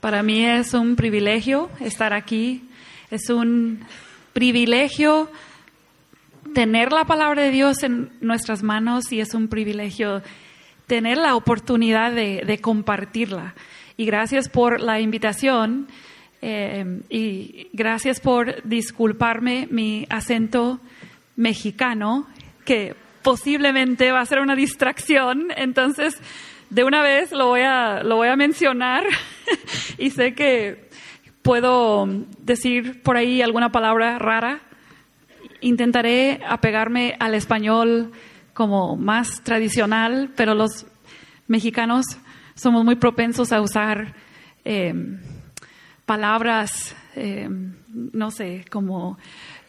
Para mí es un privilegio estar aquí. Es un privilegio tener la palabra de Dios en nuestras manos y es un privilegio tener la oportunidad de, compartirla. Y gracias por la invitación eh, y gracias por disculparme mi acento mexicano, que posiblemente va a ser una distracción. Entonces, de una vez lo voy a, lo voy a mencionar y sé que puedo decir por ahí alguna palabra rara. Intentaré apegarme al español como más tradicional, pero los mexicanos somos muy propensos a usar eh, palabras, eh, no sé, como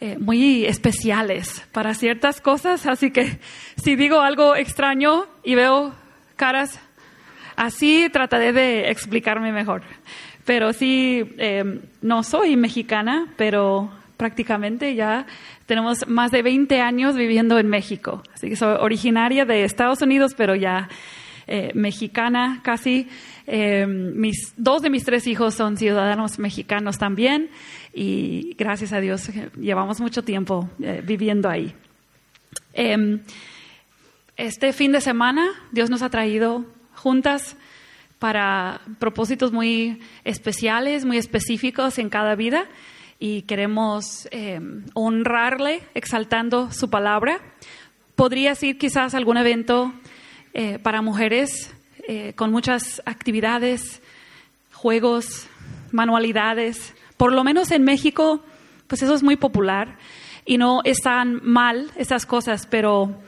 eh, muy especiales para ciertas cosas. Así que si digo algo extraño y veo caras Así trataré de explicarme mejor. Pero sí, em, no soy mexicana, pero prácticamente ya tenemos más de 20 años viviendo en México. Así que soy originaria de Estados Unidos, pero ya eh, mexicana casi. Em, mis, dos de mis tres hijos son ciudadanos mexicanos también y gracias a Dios llevamos mucho tiempo eh, viviendo ahí. Em, este fin de semana Dios nos ha traído juntas para propósitos muy especiales, muy específicos en cada vida y queremos eh, honrarle exaltando su palabra. Podría ser quizás algún evento eh, para mujeres eh, con muchas actividades, juegos, manualidades. Por lo menos en México, pues eso es muy popular y no están mal esas cosas, pero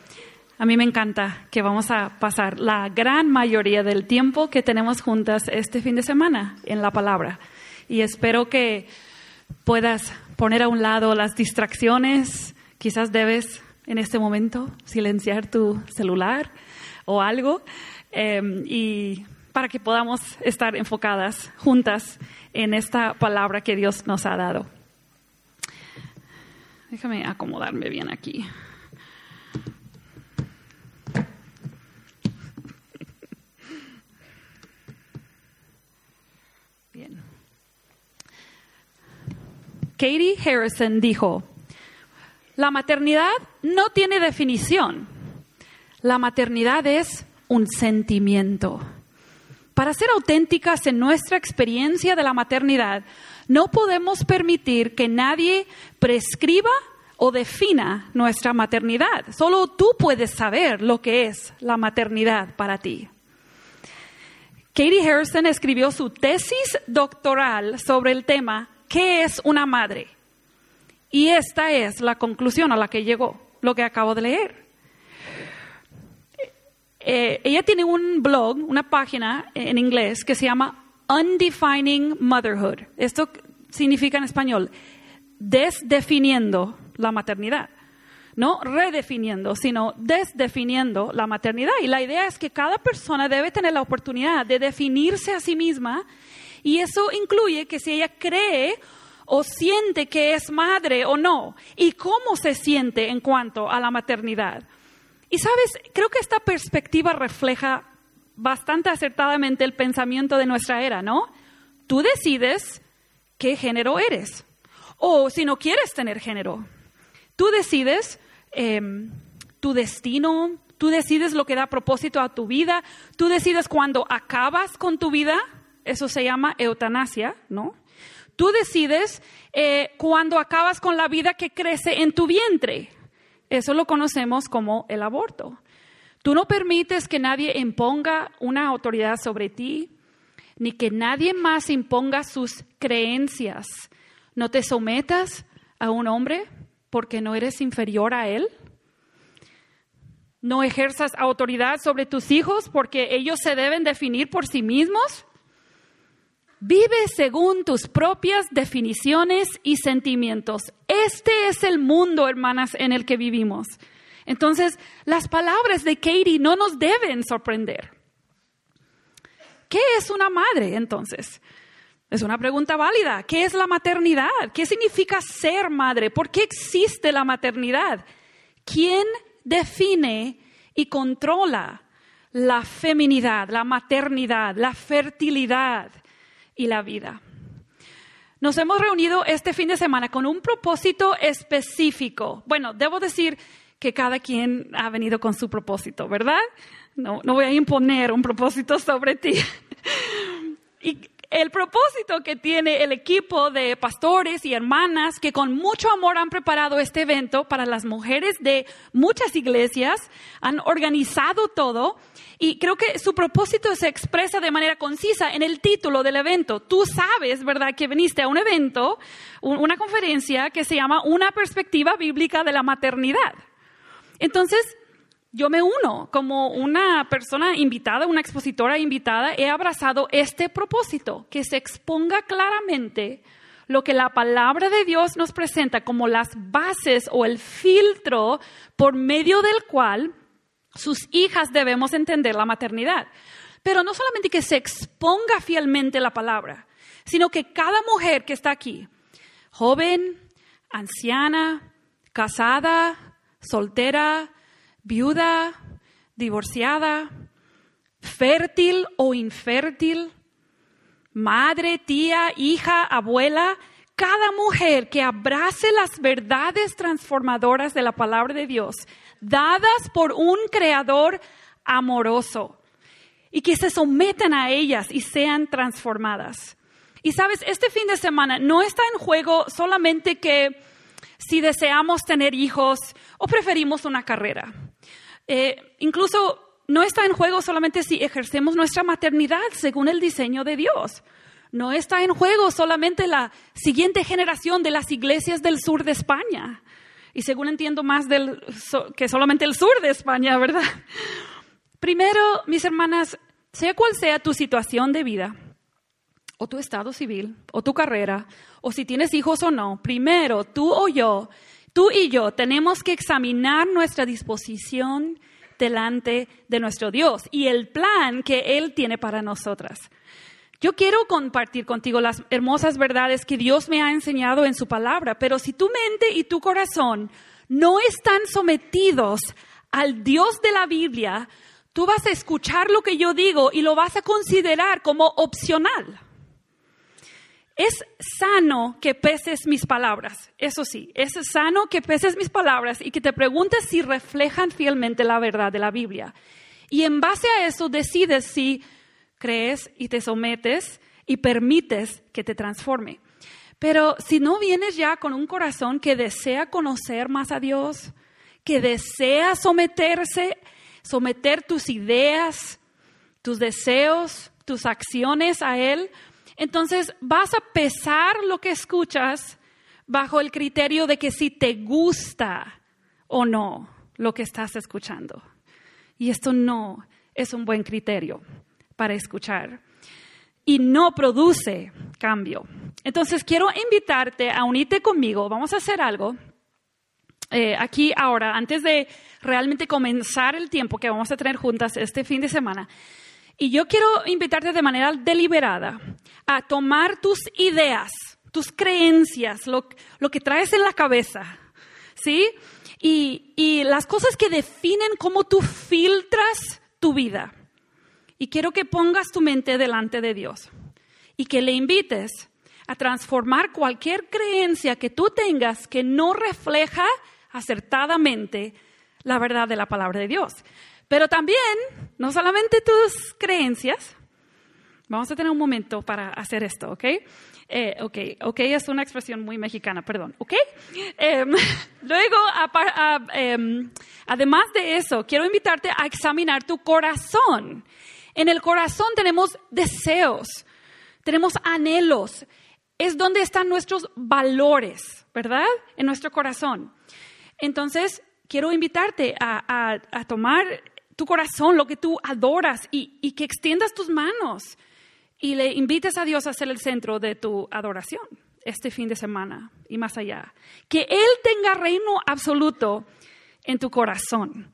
a mí me encanta que vamos a pasar la gran mayoría del tiempo que tenemos juntas este fin de semana en la palabra. Y espero que puedas poner a un lado las distracciones. Quizás debes en este momento silenciar tu celular o algo. Em, y para que podamos estar enfocadas juntas en esta palabra que Dios nos ha dado. Déjame acomodarme bien aquí. Katie Harrison dijo, la maternidad no tiene definición. La maternidad es un sentimiento. Para ser auténticas en nuestra experiencia de la maternidad, no podemos permitir que nadie prescriba o defina nuestra maternidad. Solo tú puedes saber lo que es la maternidad para ti. Katie Harrison escribió su tesis doctoral sobre el tema ¿Qué es una madre? Y esta es la conclusión a la que llegó, lo que acabo de leer. Eh, ella tiene un blog, una página en inglés que se llama Undefining Motherhood. Esto significa en español desdefiniendo la maternidad. No redefiniendo, sino desdefiniendo la maternidad. Y la idea es que cada persona debe tener la oportunidad de definirse a sí misma y eso incluye que si ella cree o siente que es madre o no, y cómo se siente en cuanto a la maternidad. Y sabes, creo que esta perspectiva refleja bastante acertadamente el pensamiento de nuestra era, ¿no? Tú decides qué género eres, o si no quieres tener género. Tú decides em, tu destino, tú decides lo que da propósito a tu vida, tú decides cuándo acabas con tu vida eso se llama eutanasia, ¿no? Tú decides eh, cuando acabas con la vida que crece en tu vientre. Eso lo conocemos como el aborto. Tú no permites que nadie imponga una autoridad sobre ti, ni que nadie más imponga sus creencias. No te sometas a un hombre porque no eres inferior a él. No ejerzas autoridad sobre tus hijos porque ellos se deben definir por sí mismos. Vive según tus propias definiciones y sentimientos. Este es el mundo, hermanas, en el que vivimos. Entonces, las palabras de Katie no nos deben sorprender. ¿Qué es una madre entonces? Es una pregunta válida. ¿Qué es la maternidad? ¿Qué significa ser madre? ¿Por qué existe la maternidad? ¿Quién define y controla la feminidad, la maternidad, la fertilidad? Y la vida. Nos hemos reunido este fin de semana con un propósito específico. Bueno, debo decir que cada quien ha venido con su propósito, ¿verdad? No, no voy a imponer un propósito sobre ti. y el propósito que tiene el equipo de pastores y hermanas que con mucho amor han preparado este evento para las mujeres de muchas iglesias, han organizado todo y creo que su propósito se expresa de manera concisa en el título del evento. Tú sabes, ¿verdad?, que viniste a un evento, una conferencia que se llama Una perspectiva bíblica de la maternidad. Entonces, yo me uno como una persona invitada, una expositora invitada, he abrazado este propósito, que se exponga claramente lo que la palabra de Dios nos presenta como las bases o el filtro por medio del cual sus hijas debemos entender la maternidad. Pero no solamente que se exponga fielmente la palabra, sino que cada mujer que está aquí, joven, anciana, casada, soltera, viuda, divorciada, fértil o infértil, madre, tía, hija, abuela, cada mujer que abrace las verdades transformadoras de la palabra de Dios, dadas por un creador amoroso, y que se sometan a ellas y sean transformadas. Y sabes, este fin de semana no está en juego solamente que si deseamos tener hijos o preferimos una carrera. Eh, incluso no está en juego solamente si ejercemos nuestra maternidad según el diseño de Dios. No está en juego solamente la siguiente generación de las iglesias del sur de España. Y según entiendo más del, que solamente el sur de España, ¿verdad? Primero, mis hermanas, sea cual sea tu situación de vida, o tu estado civil, o tu carrera, o si tienes hijos o no, primero tú o yo Tú y yo tenemos que examinar nuestra disposición delante de nuestro Dios y el plan que Él tiene para nosotras. Yo quiero compartir contigo las hermosas verdades que Dios me ha enseñado en su palabra, pero si tu mente y tu corazón no están sometidos al Dios de la Biblia, tú vas a escuchar lo que yo digo y lo vas a considerar como opcional. Es sano que peses mis palabras, eso sí, es sano que peses mis palabras y que te preguntes si reflejan fielmente la verdad de la Biblia. Y en base a eso decides si crees y te sometes y permites que te transforme. Pero si no vienes ya con un corazón que desea conocer más a Dios, que desea someterse, someter tus ideas, tus deseos, tus acciones a Él, entonces vas a pesar lo que escuchas bajo el criterio de que si te gusta o no lo que estás escuchando. Y esto no es un buen criterio para escuchar. Y no produce cambio. Entonces quiero invitarte a unirte conmigo. Vamos a hacer algo. Eh, aquí ahora, antes de realmente comenzar el tiempo que vamos a tener juntas este fin de semana, y yo quiero invitarte de manera deliberada a tomar tus ideas, tus creencias, lo, que traes en la cabeza, ¿sí? Y, y las cosas que definen cómo tú filtras tu vida. Y quiero que pongas tu mente delante de Dios y que le invites a transformar cualquier creencia que tú tengas que no refleja acertadamente la verdad de la palabra de Dios. Pero también, no solamente tus creencias, vamos a tener un momento para hacer esto, ¿ok? Eh, ok, ok es una expresión muy mexicana, perdón, ¿ok? Em, luego, em, además de eso, quiero invitarte a examinar tu corazón. En el corazón tenemos deseos, tenemos anhelos, es donde están nuestros valores, ¿verdad? En nuestro corazón. Entonces, quiero invitarte a, tomar tu corazón, lo que tú adoras y, que extiendas tus manos y le invites a Dios a ser el centro de tu adoración este fin de semana y más allá. Que Él tenga reino absoluto en tu corazón.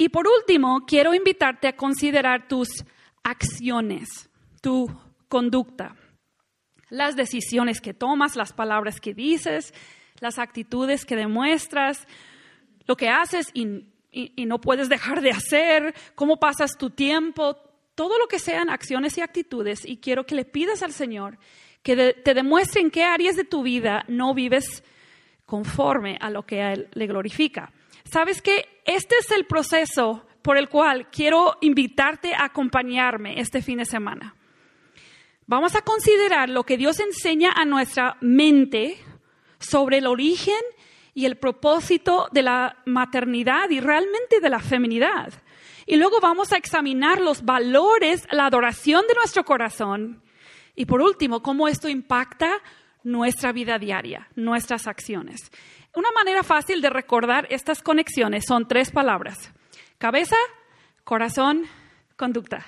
Y por último, quiero invitarte a considerar tus acciones, tu conducta, las decisiones que tomas, las palabras que dices, las actitudes que demuestras, lo que haces y no puedes dejar de hacer, cómo pasas tu tiempo, todo lo que sean acciones y actitudes y quiero que le pidas al Señor que te demuestre en qué áreas de tu vida no vives conforme a lo que Él le glorifica. Sabes que este es el proceso por el cual quiero invitarte a acompañarme este fin de semana. Vamos a considerar lo que Dios enseña a nuestra mente sobre el origen y el propósito de la maternidad y realmente de la feminidad. Y luego vamos a examinar los valores, la adoración de nuestro corazón. Y por último, cómo esto impacta nuestra vida diaria, nuestras acciones. Una manera fácil de recordar estas conexiones son tres palabras. Cabeza, corazón, conducta.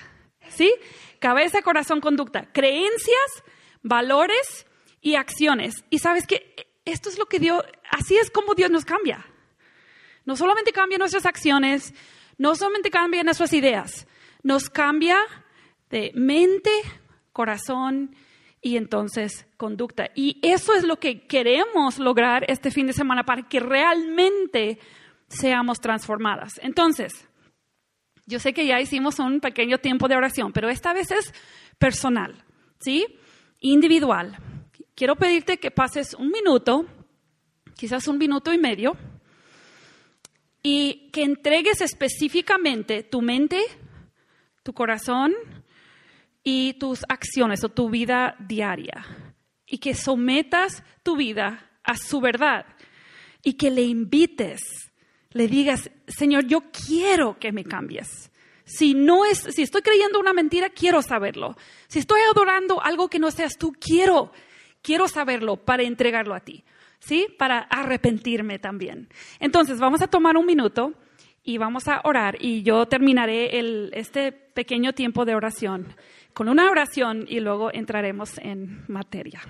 ¿Sí? Cabeza, corazón, conducta. Creencias, valores y acciones. Y sabes que esto es lo que Dios, así es como Dios nos cambia. No solamente cambia nuestras acciones, no solamente cambia nuestras ideas, nos cambia de mente, corazón y entonces conducta. Y eso es lo que queremos lograr este fin de semana para que realmente seamos transformadas. Entonces, yo sé que ya hicimos un pequeño tiempo de oración, pero esta vez es personal, ¿sí? Individual. Quiero pedirte que pases un minuto, quizás un minuto y medio, y que entregues específicamente tu mente, tu corazón, y tus acciones o tu vida diaria y que sometas tu vida a su verdad y que le invites, le digas, Señor, yo quiero que me cambies. Si no es, si estoy creyendo una mentira, quiero saberlo. Si estoy adorando algo que no seas tú, quiero, quiero saberlo para entregarlo a ti, ¿sí? Para arrepentirme también. Entonces, vamos a tomar un minuto y vamos a orar y yo terminaré el, este pequeño tiempo de oración con una oración y luego entraremos en materia.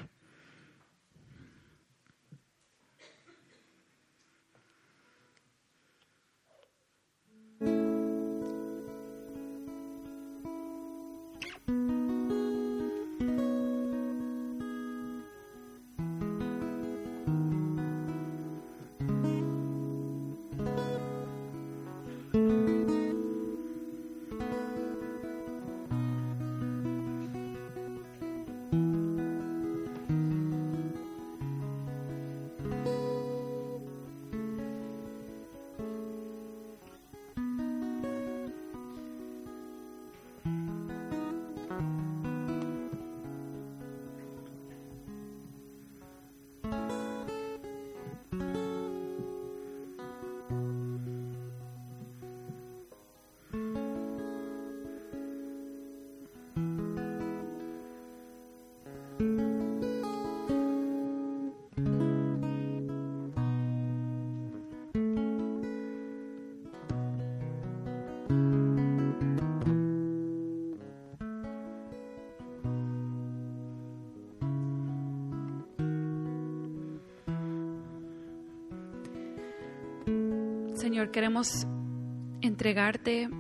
Señor, queremos entregarte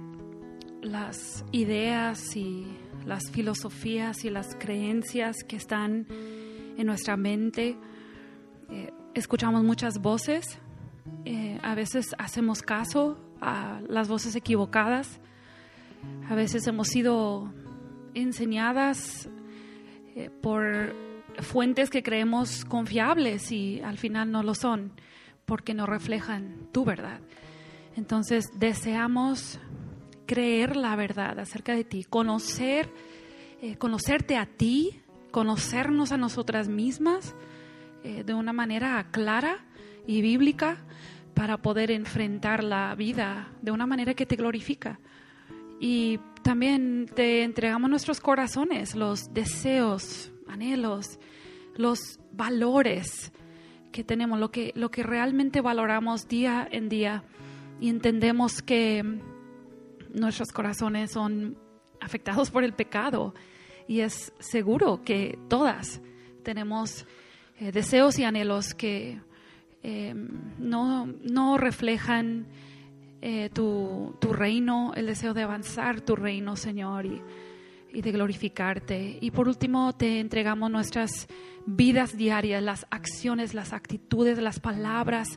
las ideas y las filosofías y las creencias que están en nuestra mente. Eh, escuchamos muchas voces, eh, a veces hacemos caso a las voces equivocadas, a veces hemos sido enseñadas eh, por fuentes que creemos confiables y al final no lo son porque no reflejan tu verdad. Entonces deseamos creer la verdad acerca de ti, conocer, eh, conocerte a ti, conocernos a nosotras mismas eh, de una manera clara y bíblica para poder enfrentar la vida de una manera que te glorifica. Y también te entregamos nuestros corazones, los deseos, anhelos, los valores que tenemos, lo que, lo que realmente valoramos día en día y entendemos que nuestros corazones son afectados por el pecado y es seguro que todas tenemos eh, deseos y anhelos que em, no, no, reflejan eh, tu, tu, reino, el deseo de avanzar tu reino, Señor, y, y de glorificarte. Y por último, te entregamos nuestras vidas diarias, las acciones, las actitudes, las palabras,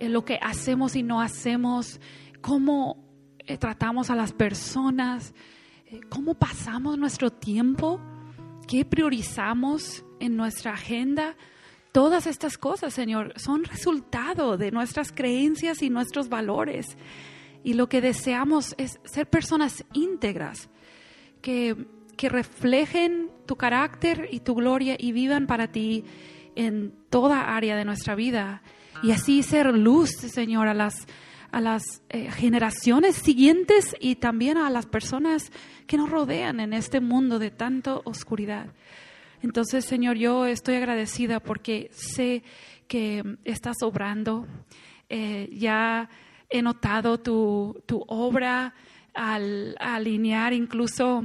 lo que hacemos y no hacemos, cómo eh, tratamos a las personas, eh, cómo pasamos nuestro tiempo, qué priorizamos en nuestra agenda. Todas estas cosas, Señor, son resultado de nuestras creencias y nuestros valores. Y lo que deseamos es ser personas íntegras, que, que reflejen tu carácter y tu gloria y vivan para ti en toda área de nuestra vida. Y así ser luz, Señor, a las, a las eh, generaciones siguientes y también a las personas que nos rodean en este mundo de tanta oscuridad. Entonces, Señor, yo estoy agradecida porque sé que estás obrando. Eh, ya he notado tu, tu obra al, alinear incluso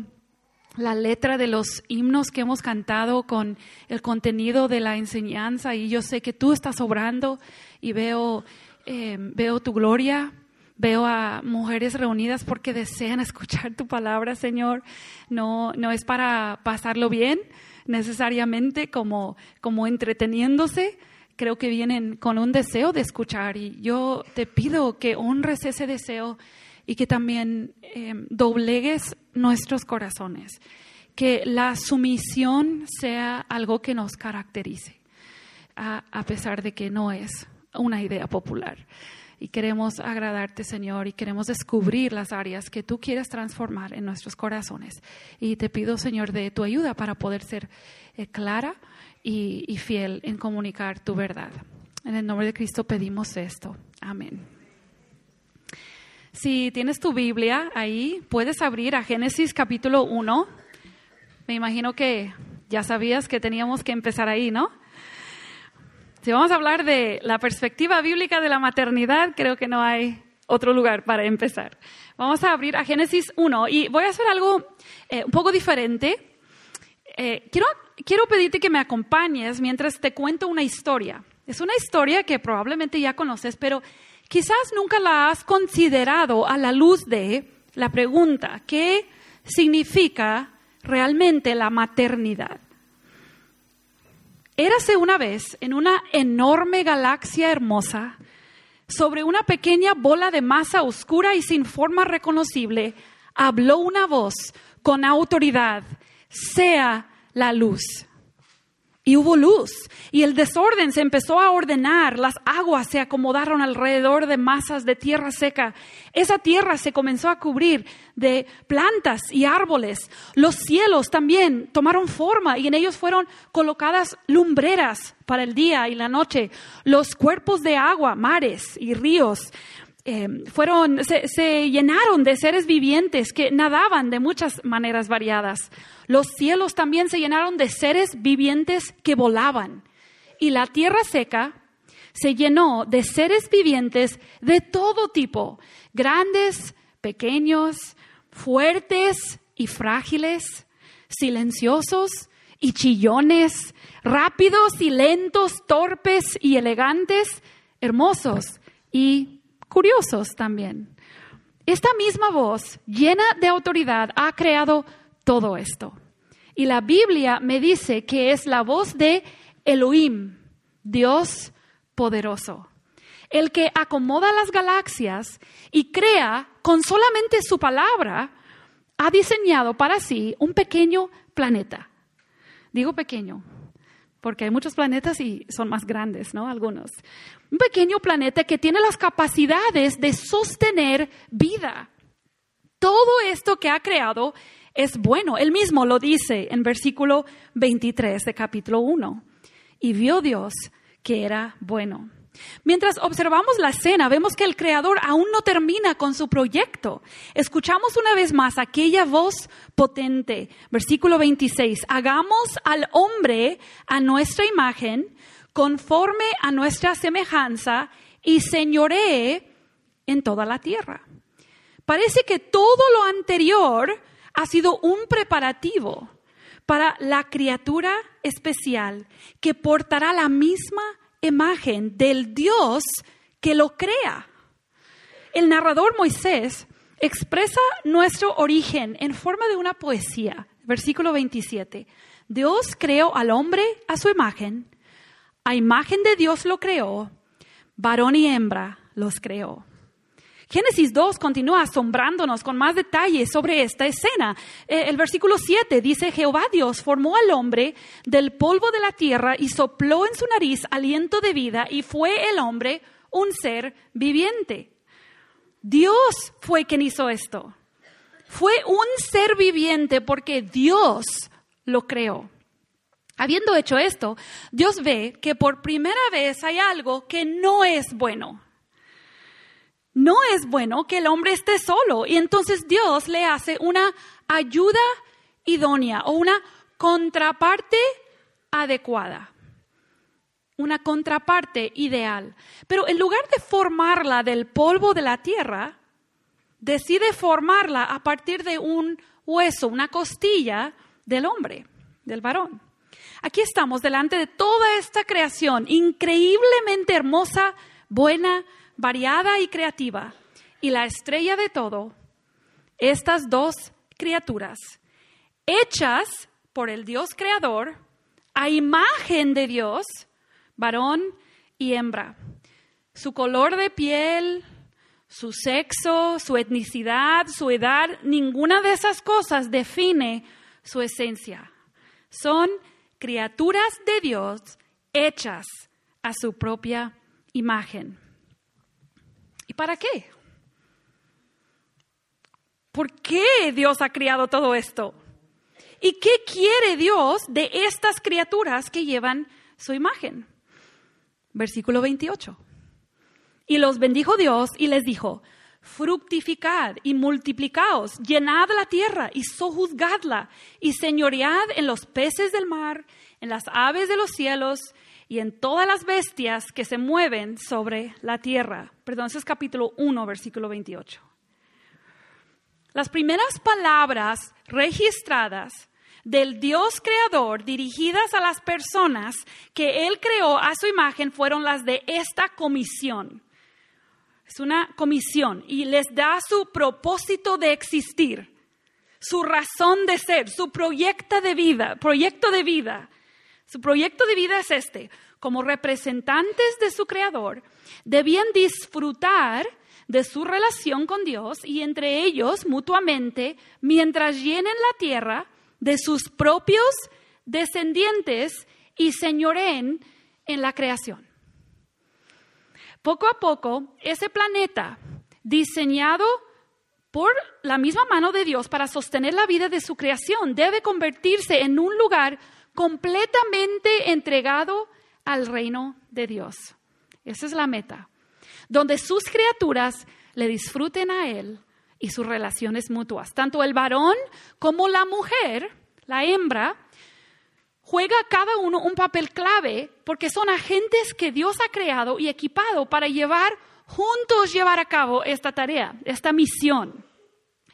la letra de los himnos que hemos cantado con el contenido de la enseñanza y yo sé que tú estás obrando y veo, eh, veo tu gloria, veo a mujeres reunidas porque desean escuchar tu palabra, Señor. No, no es para pasarlo bien necesariamente como, como entreteniéndose, creo que vienen con un deseo de escuchar y yo te pido que honres ese deseo y que también em, doblegues nuestros corazones, que la sumisión sea algo que nos caracterice, a, a pesar de que no es una idea popular. Y queremos agradarte, Señor, y queremos descubrir las áreas que tú quieres transformar en nuestros corazones. Y te pido, Señor, de tu ayuda para poder ser eh, clara y, y fiel en comunicar tu verdad. En el nombre de Cristo pedimos esto. Amén. Si tienes tu Biblia ahí, puedes abrir a Génesis capítulo 1. Me imagino que ya sabías que teníamos que empezar ahí, ¿no? Si vamos a hablar de la perspectiva bíblica de la maternidad, creo que no hay otro lugar para empezar. Vamos a abrir a Génesis 1 y voy a hacer algo eh, un poco diferente. Eh, quiero, quiero pedirte que me acompañes mientras te cuento una historia. Es una historia que probablemente ya conoces, pero quizás nunca la has considerado a la luz de la pregunta, ¿qué significa realmente la maternidad? Érase una vez en una enorme galaxia hermosa, sobre una pequeña bola de masa oscura y sin forma reconocible, habló una voz con autoridad, sea la luz. Y hubo luz, y el desorden se empezó a ordenar, las aguas se acomodaron alrededor de masas de tierra seca, esa tierra se comenzó a cubrir de plantas y árboles, los cielos también tomaron forma y en ellos fueron colocadas lumbreras para el día y la noche, los cuerpos de agua, mares y ríos, eh, fueron, se, llenaron de seres vivientes que nadaban de muchas maneras variadas. Los cielos también se llenaron de seres vivientes que volaban. Y la tierra seca se llenó de seres vivientes de todo tipo, grandes, pequeños, fuertes y frágiles, silenciosos y chillones, rápidos y lentos, torpes y elegantes, hermosos y curiosos también. Esta misma voz, llena de autoridad, ha creado todo esto. Y la Biblia me dice que es la voz de Elohim, Dios poderoso, el que acomoda las galaxias y crea con solamente su palabra, ha diseñado para sí un pequeño planeta. Digo pequeño, porque hay muchos planetas y son más grandes, ¿no? Algunos. Un pequeño planeta que tiene las capacidades de sostener vida. Todo esto que ha creado es bueno. Él mismo lo dice en versículo 23 de capítulo 1. Y vio Dios que era bueno. Mientras observamos la escena, vemos que el Creador aún no termina con su proyecto. Escuchamos una vez más aquella voz potente, versículo 26, hagamos al hombre a nuestra imagen, conforme a nuestra semejanza, y señoree en toda la tierra. Parece que todo lo anterior ha sido un preparativo para la criatura especial que portará la misma imagen del Dios que lo crea. El narrador Moisés expresa nuestro origen en forma de una poesía. Versículo 27. Dios creó al hombre a su imagen, a imagen de Dios lo creó, varón y hembra los creó. Génesis 2 continúa asombrándonos con más detalles sobre esta escena. Eh, el versículo 7 dice, Jehová Dios formó al hombre del polvo de la tierra y sopló en su nariz aliento de vida y fue el hombre un ser viviente. Dios fue quien hizo esto. Fue un ser viviente porque Dios lo creó. Habiendo hecho esto, Dios ve que por primera vez hay algo que no es bueno. No es bueno que el hombre esté solo y entonces Dios le hace una ayuda idónea o una contraparte adecuada, una contraparte ideal. Pero en lugar de formarla del polvo de la tierra, decide formarla a partir de un hueso, una costilla del hombre, del varón. Aquí estamos delante de toda esta creación increíblemente hermosa, buena, variada y creativa. Y la estrella de todo, estas dos criaturas, hechas por el Dios creador, a imagen de Dios, varón y hembra. Su color de piel, su sexo, su etnicidad, su edad, ninguna de esas cosas define su esencia. Son criaturas de Dios hechas a su propia imagen. ¿Y para qué? ¿Por qué Dios ha creado todo esto? ¿Y qué quiere Dios de estas criaturas que llevan su imagen? Versículo 28. Y los bendijo Dios y les dijo, fructificad y multiplicaos, llenad la tierra y sojuzgadla, y señoread en los peces del mar, en las aves de los cielos y en todas las bestias que se mueven sobre la tierra. Perdón, ese es capítulo 1, versículo 28. Las primeras palabras registradas del Dios creador dirigidas a las personas que Él creó a su imagen fueron las de esta comisión. Es una comisión y les da su propósito de existir, su razón de ser, su proyecto de vida, proyecto de vida. Su proyecto de vida es este. Como representantes de su Creador, debían disfrutar de su relación con Dios y entre ellos mutuamente mientras llenen la tierra de sus propios descendientes y señoreen en la creación. Poco a poco, ese planeta, diseñado por la misma mano de Dios para sostener la vida de su creación, debe convertirse en un lugar completamente entregado al reino de Dios. Esa es la meta, donde sus criaturas le disfruten a Él y sus relaciones mutuas. Tanto el varón como la mujer, la hembra, juega cada uno un papel clave porque son agentes que Dios ha creado y equipado para llevar juntos llevar a cabo esta tarea, esta misión.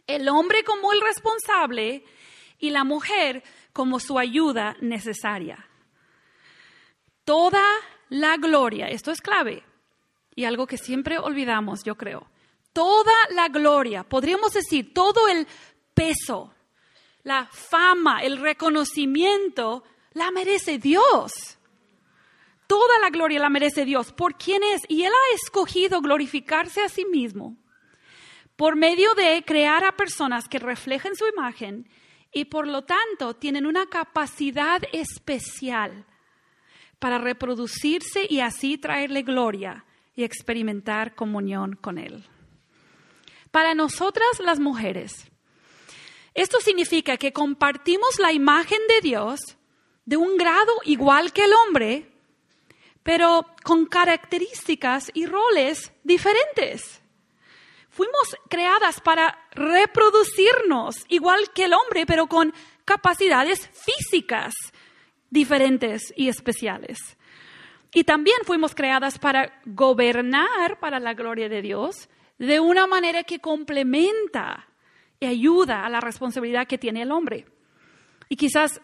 El hombre como el responsable y la mujer como su ayuda necesaria. Toda la gloria, esto es clave y algo que siempre olvidamos, yo creo. Toda la gloria, podríamos decir, todo el peso, la fama, el reconocimiento la merece Dios. Toda la gloria la merece Dios por quien es. Y Él ha escogido glorificarse a sí mismo por medio de crear a personas que reflejen su imagen y por lo tanto tienen una capacidad especial para reproducirse y así traerle gloria y experimentar comunión con Él. Para nosotras las mujeres, esto significa que compartimos la imagen de Dios de un grado igual que el hombre, pero con características y roles diferentes. Fuimos creadas para reproducirnos igual que el hombre, pero con capacidades físicas diferentes y especiales. Y también fuimos creadas para gobernar para la gloria de Dios de una manera que complementa y ayuda a la responsabilidad que tiene el hombre. Y quizás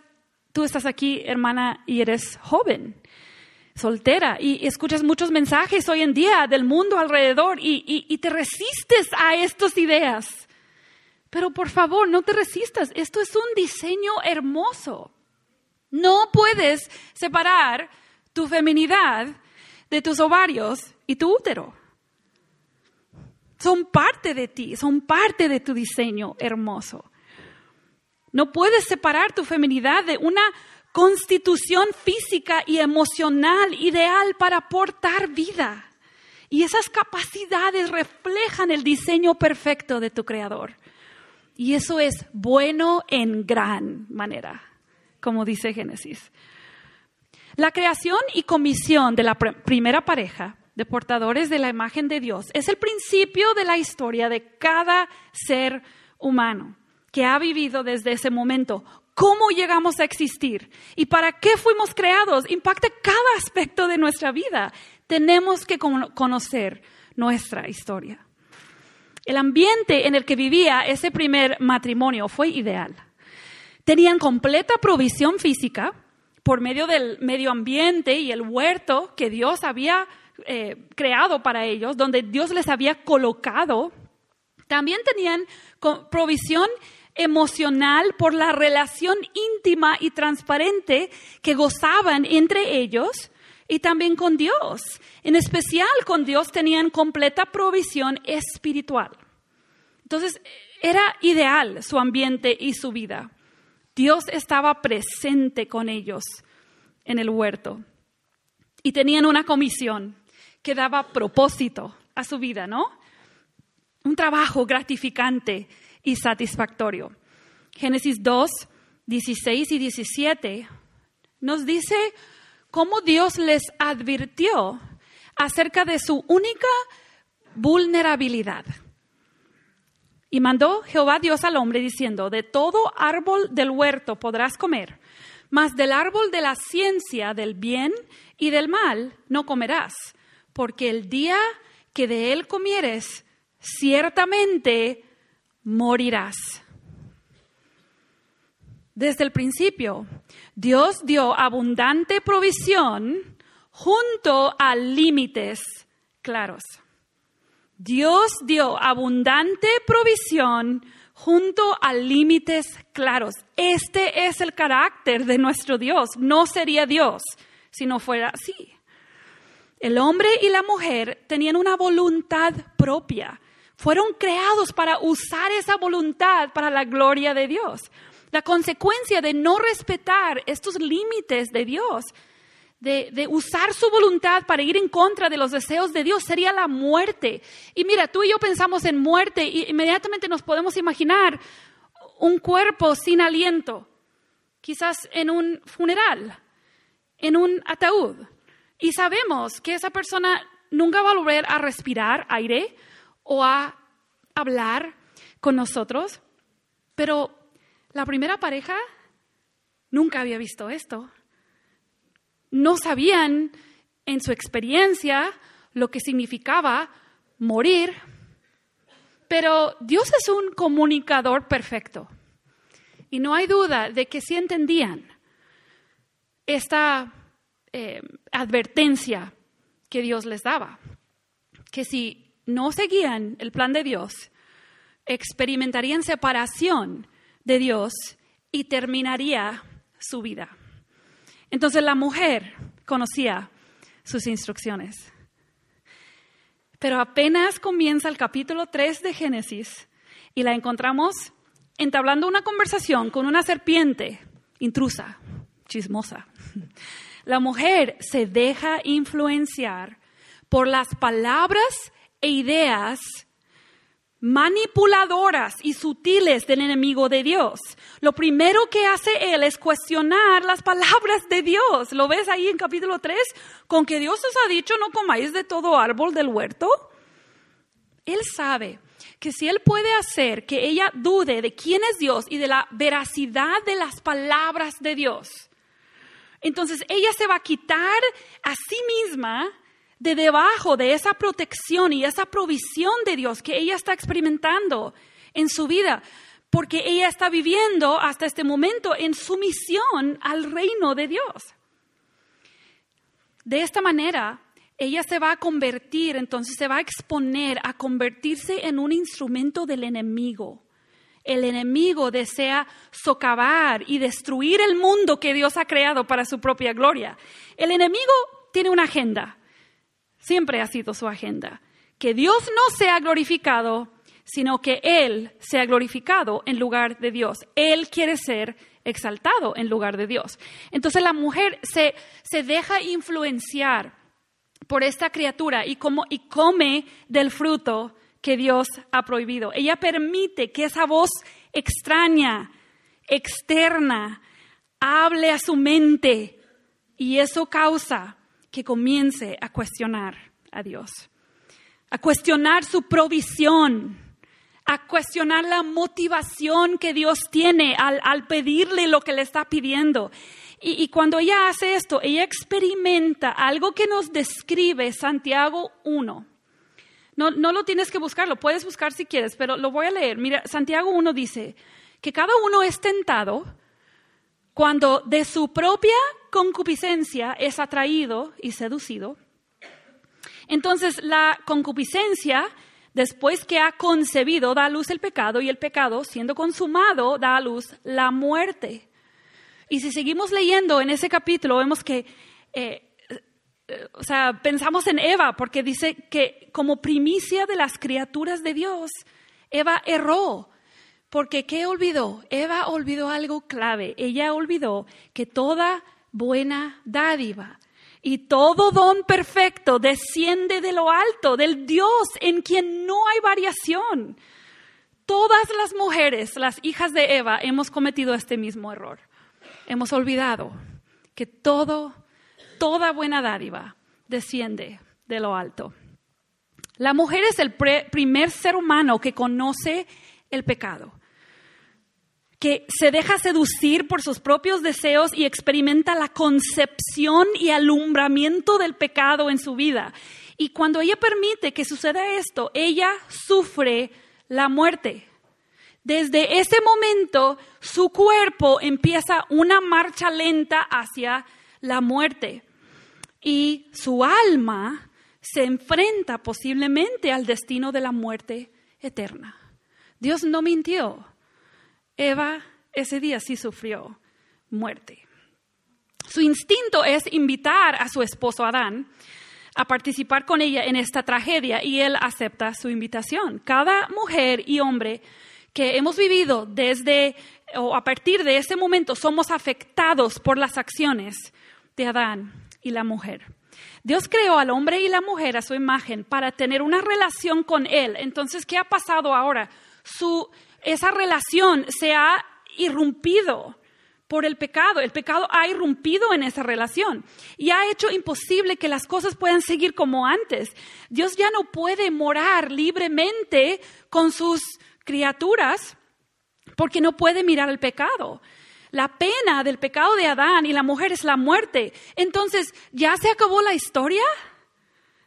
tú estás aquí, hermana, y eres joven, soltera, y escuchas muchos mensajes hoy en día del mundo alrededor y, te resistes a estas ideas. Pero por favor, no te resistas. Esto es un diseño hermoso. No puedes separar tu feminidad de tus ovarios y tu útero. son parte de ti, son parte de tu diseño hermoso. No puedes separar tu feminidad de una constitución física y emocional ideal para aportar vida. Y esas capacidades reflejan el diseño perfecto de tu creador. Y eso es bueno en gran manera, como dice Génesis. La creación y comisión de la primera pareja de portadores de la imagen de Dios es el principio de la historia de cada ser humano que ha vivido desde ese momento. ¿Cómo llegamos a existir? ¿Y para qué fuimos creados? Impacta cada aspecto de nuestra vida. Tenemos que conocer nuestra historia. El ambiente en el que vivía ese primer matrimonio fue ideal. Tenían completa provisión física por medio del medio ambiente y el huerto que Dios había eh, creado para ellos, donde Dios les había colocado. También tenían provisión emocional por la relación íntima y transparente que gozaban entre ellos y también con Dios. En especial con Dios tenían completa provisión espiritual. Entonces, era ideal su ambiente y su vida. Dios estaba presente con ellos en el huerto y tenían una comisión que daba propósito a su vida, ¿no? Un trabajo gratificante y satisfactorio. Génesis 2, 16 y 17 nos dice cómo Dios les advirtió acerca de su única vulnerabilidad. Y mandó Jehová Dios al hombre diciendo, de todo árbol del huerto podrás comer, mas del árbol de la ciencia del bien y del mal no comerás, porque el día que de él comieres, ciertamente morirás. Desde el principio, Dios dio abundante provisión junto a límites claros. Dios dio abundante provisión junto a límites claros. Este es el carácter de nuestro Dios. No sería Dios si no fuera así. El hombre y la mujer tenían una voluntad propia. Fueron creados para usar esa voluntad para la gloria de Dios. La consecuencia de no respetar estos límites de Dios, de, usar su voluntad para ir en contra de los deseos de Dios, sería la muerte. Y mira, tú y yo pensamos en muerte y inmediatamente nos podemos imaginar un cuerpo sin aliento, quizás en un funeral, en un ataúd. Y sabemos que esa persona nunca va a volver a respirar aire o a hablar con nosotros, pero la primera pareja nunca había visto esto. No sabían en su experiencia lo que significaba morir, pero Dios es un comunicador perfecto. Y no hay duda de que sí entendían esta eh, advertencia que Dios les daba, que si no seguían el plan de Dios, experimentarían separación de Dios y terminaría su vida. Entonces la mujer conocía sus instrucciones. Pero apenas comienza el capítulo 3 de Génesis y la encontramos entablando una conversación con una serpiente intrusa, chismosa. La mujer se deja influenciar por las palabras e ideas manipuladoras y sutiles del enemigo de Dios. Lo primero que hace él es cuestionar las palabras de Dios. ¿Lo ves ahí en capítulo 3? Con que Dios os ha dicho no comáis de todo árbol del huerto. Él sabe que si él puede hacer que ella dude de quién es Dios y de la veracidad de las palabras de Dios, entonces ella se va a quitar a sí misma de debajo de esa protección y esa provisión de Dios que ella está experimentando en su vida, porque ella está viviendo hasta este momento en sumisión al reino de Dios. De esta manera, ella se va a convertir, entonces se va a exponer a convertirse en un instrumento del enemigo. El enemigo desea socavar y destruir el mundo que Dios ha creado para su propia gloria. El enemigo tiene una agenda Siempre ha sido su agenda. que Dios no sea glorificado, sino que Él sea glorificado en lugar de Dios. Él quiere ser exaltado en lugar de Dios. Entonces la mujer se, se deja influenciar por esta criatura y, como, y come del fruto que Dios ha prohibido. Ella permite que esa voz extraña, externa, hable a su mente y eso causa que comience a cuestionar a Dios, a cuestionar su provisión, a cuestionar la motivación que Dios tiene al, pedirle lo que le está pidiendo. Y, y, cuando ella hace esto, ella experimenta algo que nos describe Santiago 1. No, no lo tienes que buscar, lo puedes buscar si quieres, pero lo voy a leer. Mira, Santiago 1 dice que cada uno es tentado cuando de su propia concupiscencia es atraído y seducido. Entonces la concupiscencia, después que ha concebido, da a luz el pecado y el pecado, siendo consumado, da a luz la muerte. Y si seguimos leyendo en ese capítulo, vemos que, eh, eh, o sea, pensamos en Eva, porque dice que como primicia de las criaturas de Dios, Eva erró porque ¿qué olvidó? Eva olvidó algo clave. Ella olvidó que toda buena dádiva y todo don perfecto desciende de lo alto, del Dios en quien no hay variación. Todas las mujeres, las hijas de Eva, hemos cometido este mismo error. Hemos olvidado que todo, toda buena dádiva desciende de lo alto. La mujer es el primer ser humano que conoce el pecado, que se deja seducir por sus propios deseos y experimenta la concepción y alumbramiento del pecado en su vida. Y cuando ella permite que suceda esto, ella sufre la muerte. Desde ese momento, su cuerpo empieza una marcha lenta hacia la muerte y su alma se enfrenta posiblemente al destino de la muerte eterna. Dios no mintió. Eva ese día sí sufrió muerte. Su instinto es invitar a su esposo Adán a participar con ella en esta tragedia y él acepta su invitación. Cada mujer y hombre que hemos vivido desde o a partir de ese momento somos afectados por las acciones de Adán y la mujer. Dios creó al hombre y la mujer a su imagen para tener una relación con Él. Entonces, ¿qué ha pasado ahora? Su, esa relación se ha irrumpido por el pecado. El pecado ha irrumpido en esa relación y ha hecho imposible que las cosas puedan seguir como antes. Dios ya no puede morar libremente con sus criaturas porque no puede mirar el pecado. La pena del pecado de Adán y la mujer es la muerte. Entonces, ¿ya se acabó la historia?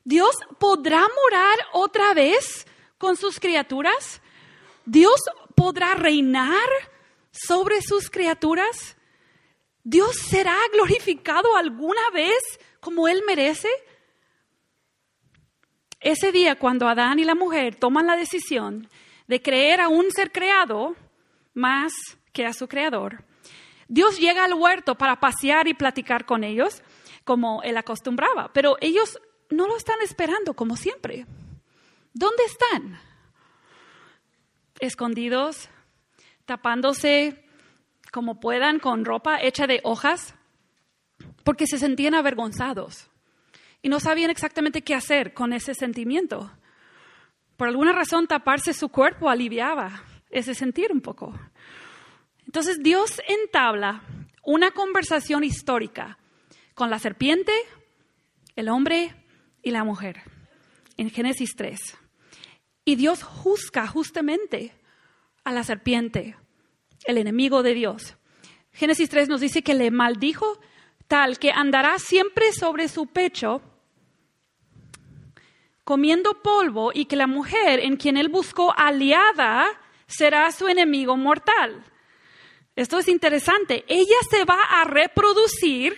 ¿Dios podrá morar otra vez con sus criaturas? ¿Dios podrá reinar sobre sus criaturas? ¿Dios será glorificado alguna vez como Él merece? Ese día cuando Adán y la mujer toman la decisión de creer a un ser creado más que a su creador, Dios llega al huerto para pasear y platicar con ellos, como él acostumbraba, pero ellos no lo están esperando como siempre. ¿Dónde están? Escondidos, tapándose como puedan con ropa hecha de hojas, porque se sentían avergonzados y no sabían exactamente qué hacer con ese sentimiento. Por alguna razón taparse su cuerpo aliviaba ese sentir un poco. Entonces Dios entabla una conversación histórica con la serpiente, el hombre y la mujer en Génesis 3. Y Dios juzga justamente a la serpiente, el enemigo de Dios. Génesis 3 nos dice que le maldijo tal que andará siempre sobre su pecho comiendo polvo y que la mujer en quien él buscó aliada será su enemigo mortal. Esto es interesante. Ella se va a reproducir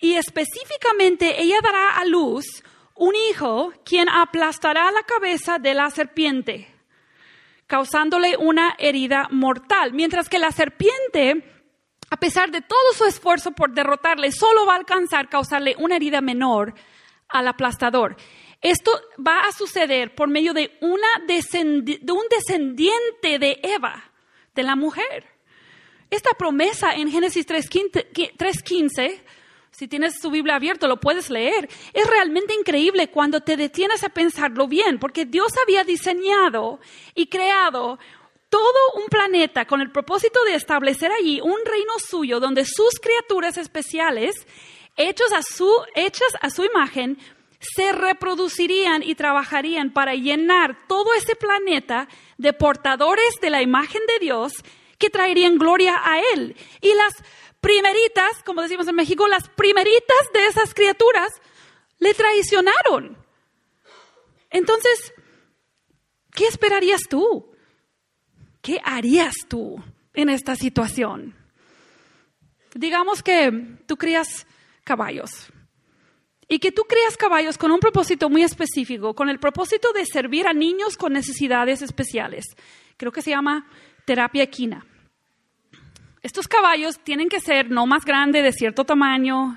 y específicamente ella dará a luz un hijo quien aplastará la cabeza de la serpiente, causándole una herida mortal. Mientras que la serpiente, a pesar de todo su esfuerzo por derrotarle, solo va a alcanzar causarle una herida menor al aplastador. Esto va a suceder por medio de, una de un descendiente de Eva, de la mujer. Esta promesa en Génesis 3.15, si tienes tu Biblia abierta, lo puedes leer. Es realmente increíble cuando te detienes a pensarlo bien, porque Dios había diseñado y creado todo un planeta con el propósito de establecer allí un reino suyo donde sus criaturas especiales, hechos a su, hechas a su imagen, se reproducirían y trabajarían para llenar todo ese planeta de portadores de la imagen de Dios que traerían gloria a Él. Y las primeritas, como decimos en México, las primeritas de esas criaturas le traicionaron. Entonces, ¿qué esperarías tú? ¿Qué harías tú en esta situación? Digamos que tú crías caballos y que tú crías caballos con un propósito muy específico, con el propósito de servir a niños con necesidades especiales. Creo que se llama terapia equina. Estos caballos tienen que ser no más grandes, de cierto tamaño,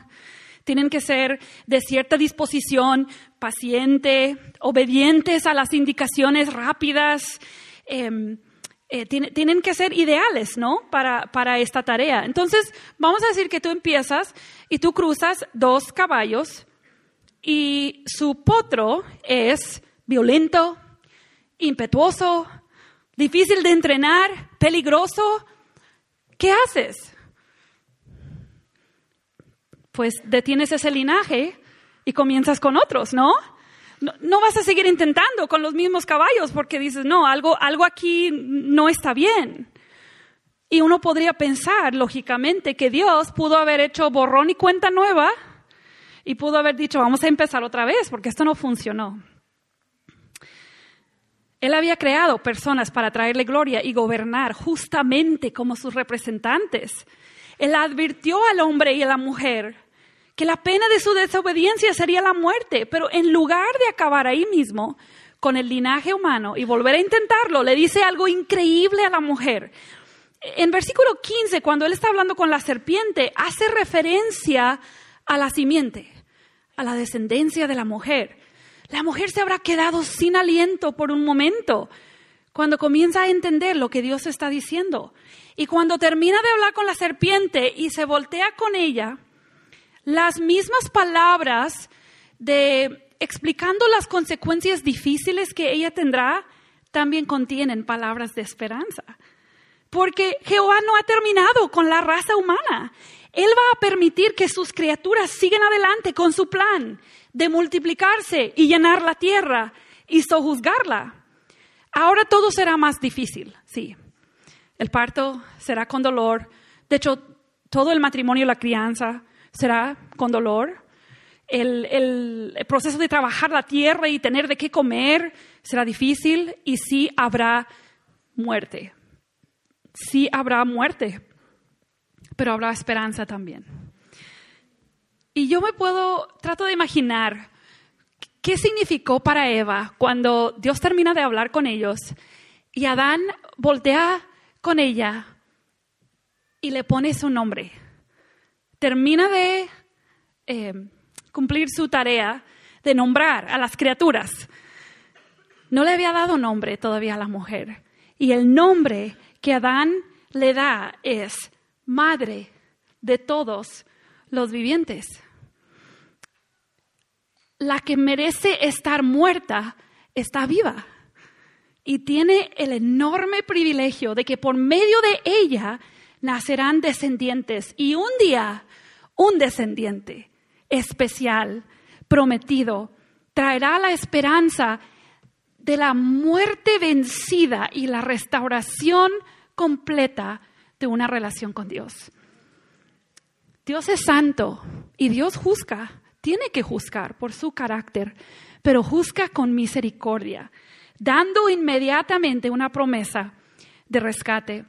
tienen que ser de cierta disposición, paciente, obedientes a las indicaciones rápidas, em, eh, tienen que ser ideales, ¿no? Para, para esta tarea. Entonces, vamos a decir que tú empiezas y tú cruzas dos caballos y su potro es violento, impetuoso, difícil de entrenar, peligroso, ¿qué haces? Pues detienes ese linaje y comienzas con otros, ¿no? No, vas a seguir intentando con los mismos caballos porque dices, no, algo, algo aquí no está bien. Y uno podría pensar, lógicamente, que Dios pudo haber hecho borrón y cuenta nueva y pudo haber dicho, vamos a empezar otra vez, porque esto no funcionó. Él había creado personas para traerle gloria y gobernar justamente como sus representantes. Él advirtió al hombre y a la mujer que la pena de su desobediencia sería la muerte, pero en lugar de acabar ahí mismo con el linaje humano y volver a intentarlo, le dice algo increíble a la mujer. En versículo 15, cuando él está hablando con la serpiente, hace referencia a la simiente, a la descendencia de la mujer. La mujer se habrá quedado sin aliento por un momento cuando comienza a entender lo que Dios está diciendo. Y cuando termina de hablar con la serpiente y se voltea con ella, las mismas palabras de explicando las consecuencias difíciles que ella tendrá también contienen palabras de esperanza. Porque Jehová no ha terminado con la raza humana. Él va a permitir que sus criaturas sigan adelante con su plan de multiplicarse y llenar la tierra y sojuzgarla. Ahora todo será más difícil, sí. El parto será con dolor. De hecho, todo el matrimonio la crianza será con dolor. El, el, proceso de trabajar la tierra y tener de qué comer será difícil y sí habrá muerte. Sí habrá muerte pero habrá esperanza también. Y yo me puedo, trato de imaginar qué significó para Eva cuando Dios termina de hablar con ellos y Adán voltea con ella y le pone su nombre. Termina de eh, cumplir su tarea de nombrar a las criaturas. No le había dado nombre todavía a la mujer. Y el nombre que Adán le da es madre de todos los vivientes. La que merece estar muerta está viva y tiene el enorme privilegio de que por medio de ella nacerán descendientes y un día un descendiente especial, prometido, traerá la esperanza de la muerte vencida y la restauración completa de una relación con Dios. Dios es santo y Dios juzga, tiene que juzgar por su carácter, pero juzga con misericordia, dando inmediatamente una promesa de rescate.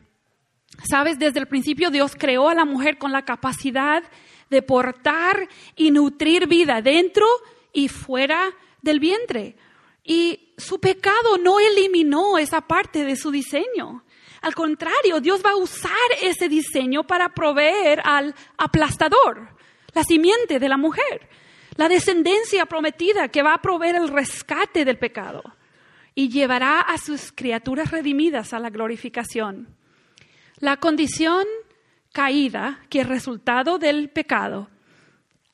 Sabes, desde el principio Dios creó a la mujer con la capacidad de portar y nutrir vida dentro y fuera del vientre. Y su pecado no eliminó esa parte de su diseño. Al contrario, Dios va a usar ese diseño para proveer al aplastador, la simiente de la mujer. la descendencia prometida que va a proveer el rescate del pecado y llevará a sus criaturas redimidas a la glorificación. La condición caída, que es resultado del pecado,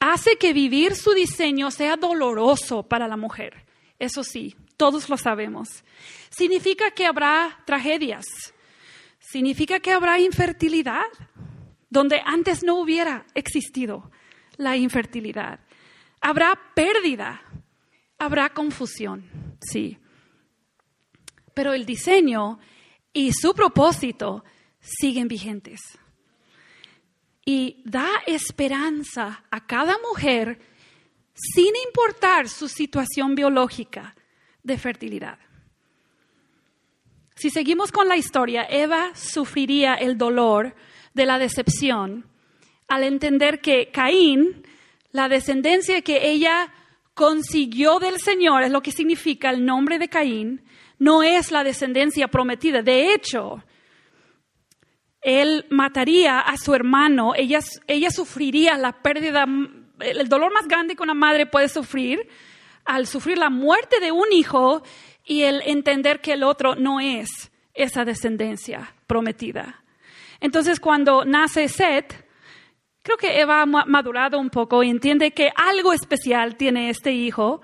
hace que vivir su diseño sea doloroso para la mujer. Eso sí, todos lo sabemos. Significa que habrá tragedias, significa que habrá infertilidad, donde antes no hubiera existido la infertilidad. Habrá pérdida, habrá confusión, sí. Pero el diseño y su propósito siguen vigentes. Y da esperanza a cada mujer sin importar su situación biológica de fertilidad. Si seguimos con la historia, Eva sufriría el dolor de la decepción al entender que Caín, la descendencia que ella consiguió del Señor, es lo que significa el nombre de Caín, no es la descendencia prometida. De hecho, él mataría a su hermano, ella, ella sufriría la pérdida, el dolor más grande que una madre puede sufrir al sufrir la muerte de un hijo y el entender que el otro no es esa descendencia prometida. Entonces, cuando nace Seth, creo que Eva ha madurado un poco y entiende que algo especial tiene este hijo.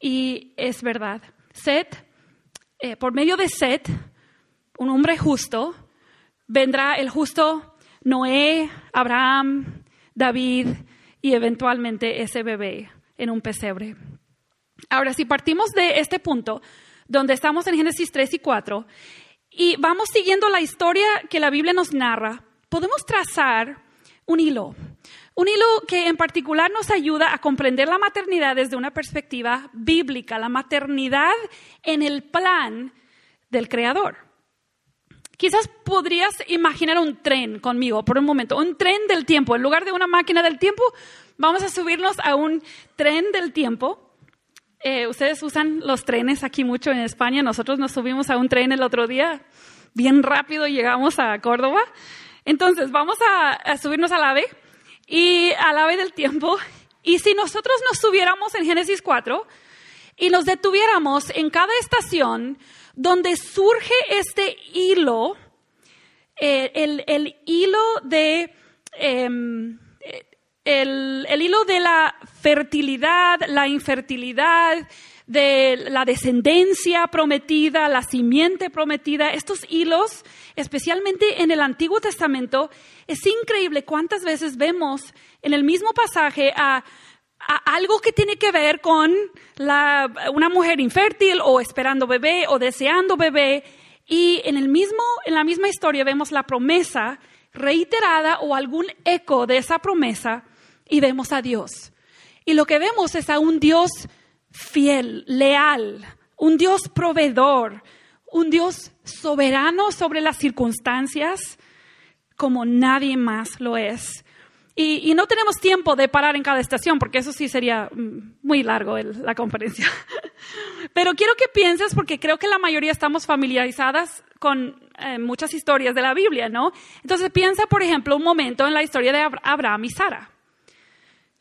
Y es verdad. Seth, eh, por medio de Seth, un hombre justo, vendrá el justo Noé, Abraham, David y eventualmente ese bebé en un pesebre. Ahora, si partimos de este punto, donde estamos en Génesis 3 y 4, y vamos siguiendo la historia que la Biblia nos narra, podemos trazar un hilo. Un hilo que en particular nos ayuda a comprender la maternidad desde una perspectiva bíblica, la maternidad en el plan del Creador. Quizás podrías imaginar un tren conmigo por un momento, un tren del tiempo. En lugar de una máquina del tiempo, vamos a subirnos a un tren del tiempo eh, ustedes usan los trenes aquí mucho en España. Nosotros nos subimos a un tren el otro día, bien rápido llegamos a Córdoba. Entonces, vamos a, subirnos al ave y al ave del tiempo. Y si nosotros nos subiéramos en Génesis 4 y nos detuviéramos en cada estación donde surge este hilo, eh, el, hilo de... Em, el, hilo de la fertilidad, la infertilidad, de la descendencia prometida, la simiente prometida, estos hilos, especialmente en el Antiguo Testamento, es increíble cuántas veces vemos en el mismo pasaje a, algo que tiene que ver con una mujer infértil o esperando bebé o deseando bebé. Y en, el mismo, en la misma historia vemos la promesa reiterada o algún eco de esa promesa y vemos a Dios. Y lo que vemos es a un Dios fiel, leal, un Dios proveedor, un Dios soberano sobre las circunstancias como nadie más lo es. Y, no tenemos tiempo de parar en cada estación, porque eso sí sería mm, muy largo la conferencia. Pero quiero que pienses, porque creo que la mayoría estamos familiarizadas con eh, muchas historias de la Biblia, ¿no? Entonces piensa, por ejemplo, un momento en la historia de Abraham y Sara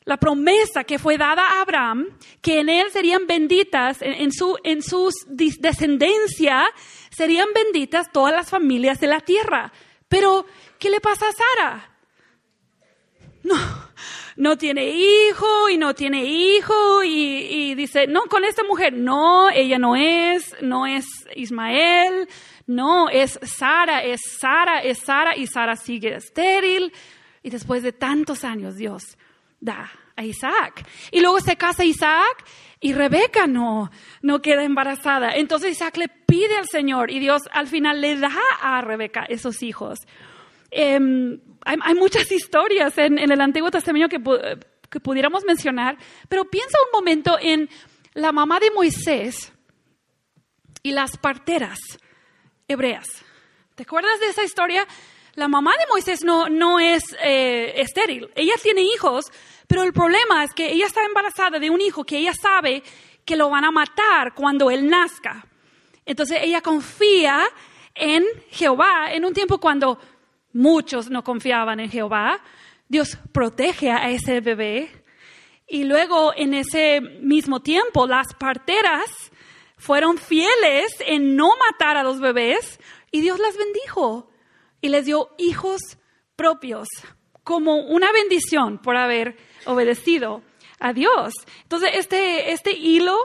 la promesa que fue dada a Abraham, que en él serían benditas, en, su en descendencia serían benditas todas las familias de la tierra. Pero, ¿qué le pasa a Sara? No, no tiene hijo y no tiene hijo y, y dice, no, con esta mujer, no, ella no es, no es Ismael, no, es Sara, es Sara, es Sara y Sara sigue estéril. Y después de tantos años, Dios da a Isaac. Y luego se casa Isaac y Rebeca no, no queda embarazada. Entonces Isaac le pide al Señor y Dios al final le da a Rebeca esos hijos. Em, hay, muchas historias en, el Antiguo Testamento que, que pudiéramos mencionar, pero piensa un momento en la mamá de Moisés y las parteras hebreas. ¿Te acuerdas de esa historia? La mamá de Moisés no, no es eh, estéril. Ella tiene hijos, pero el problema es que ella está embarazada de un hijo que ella sabe que lo van a matar cuando él nazca. Entonces ella confía en Jehová en un tiempo cuando muchos no confiaban en Jehová. Dios protege a ese bebé Y luego en ese mismo tiempo las parteras fueron fieles en no matar a los bebés y Dios las bendijo y les dio hijos propios como una bendición por haber obedecido a Dios. Entonces, este, este hilo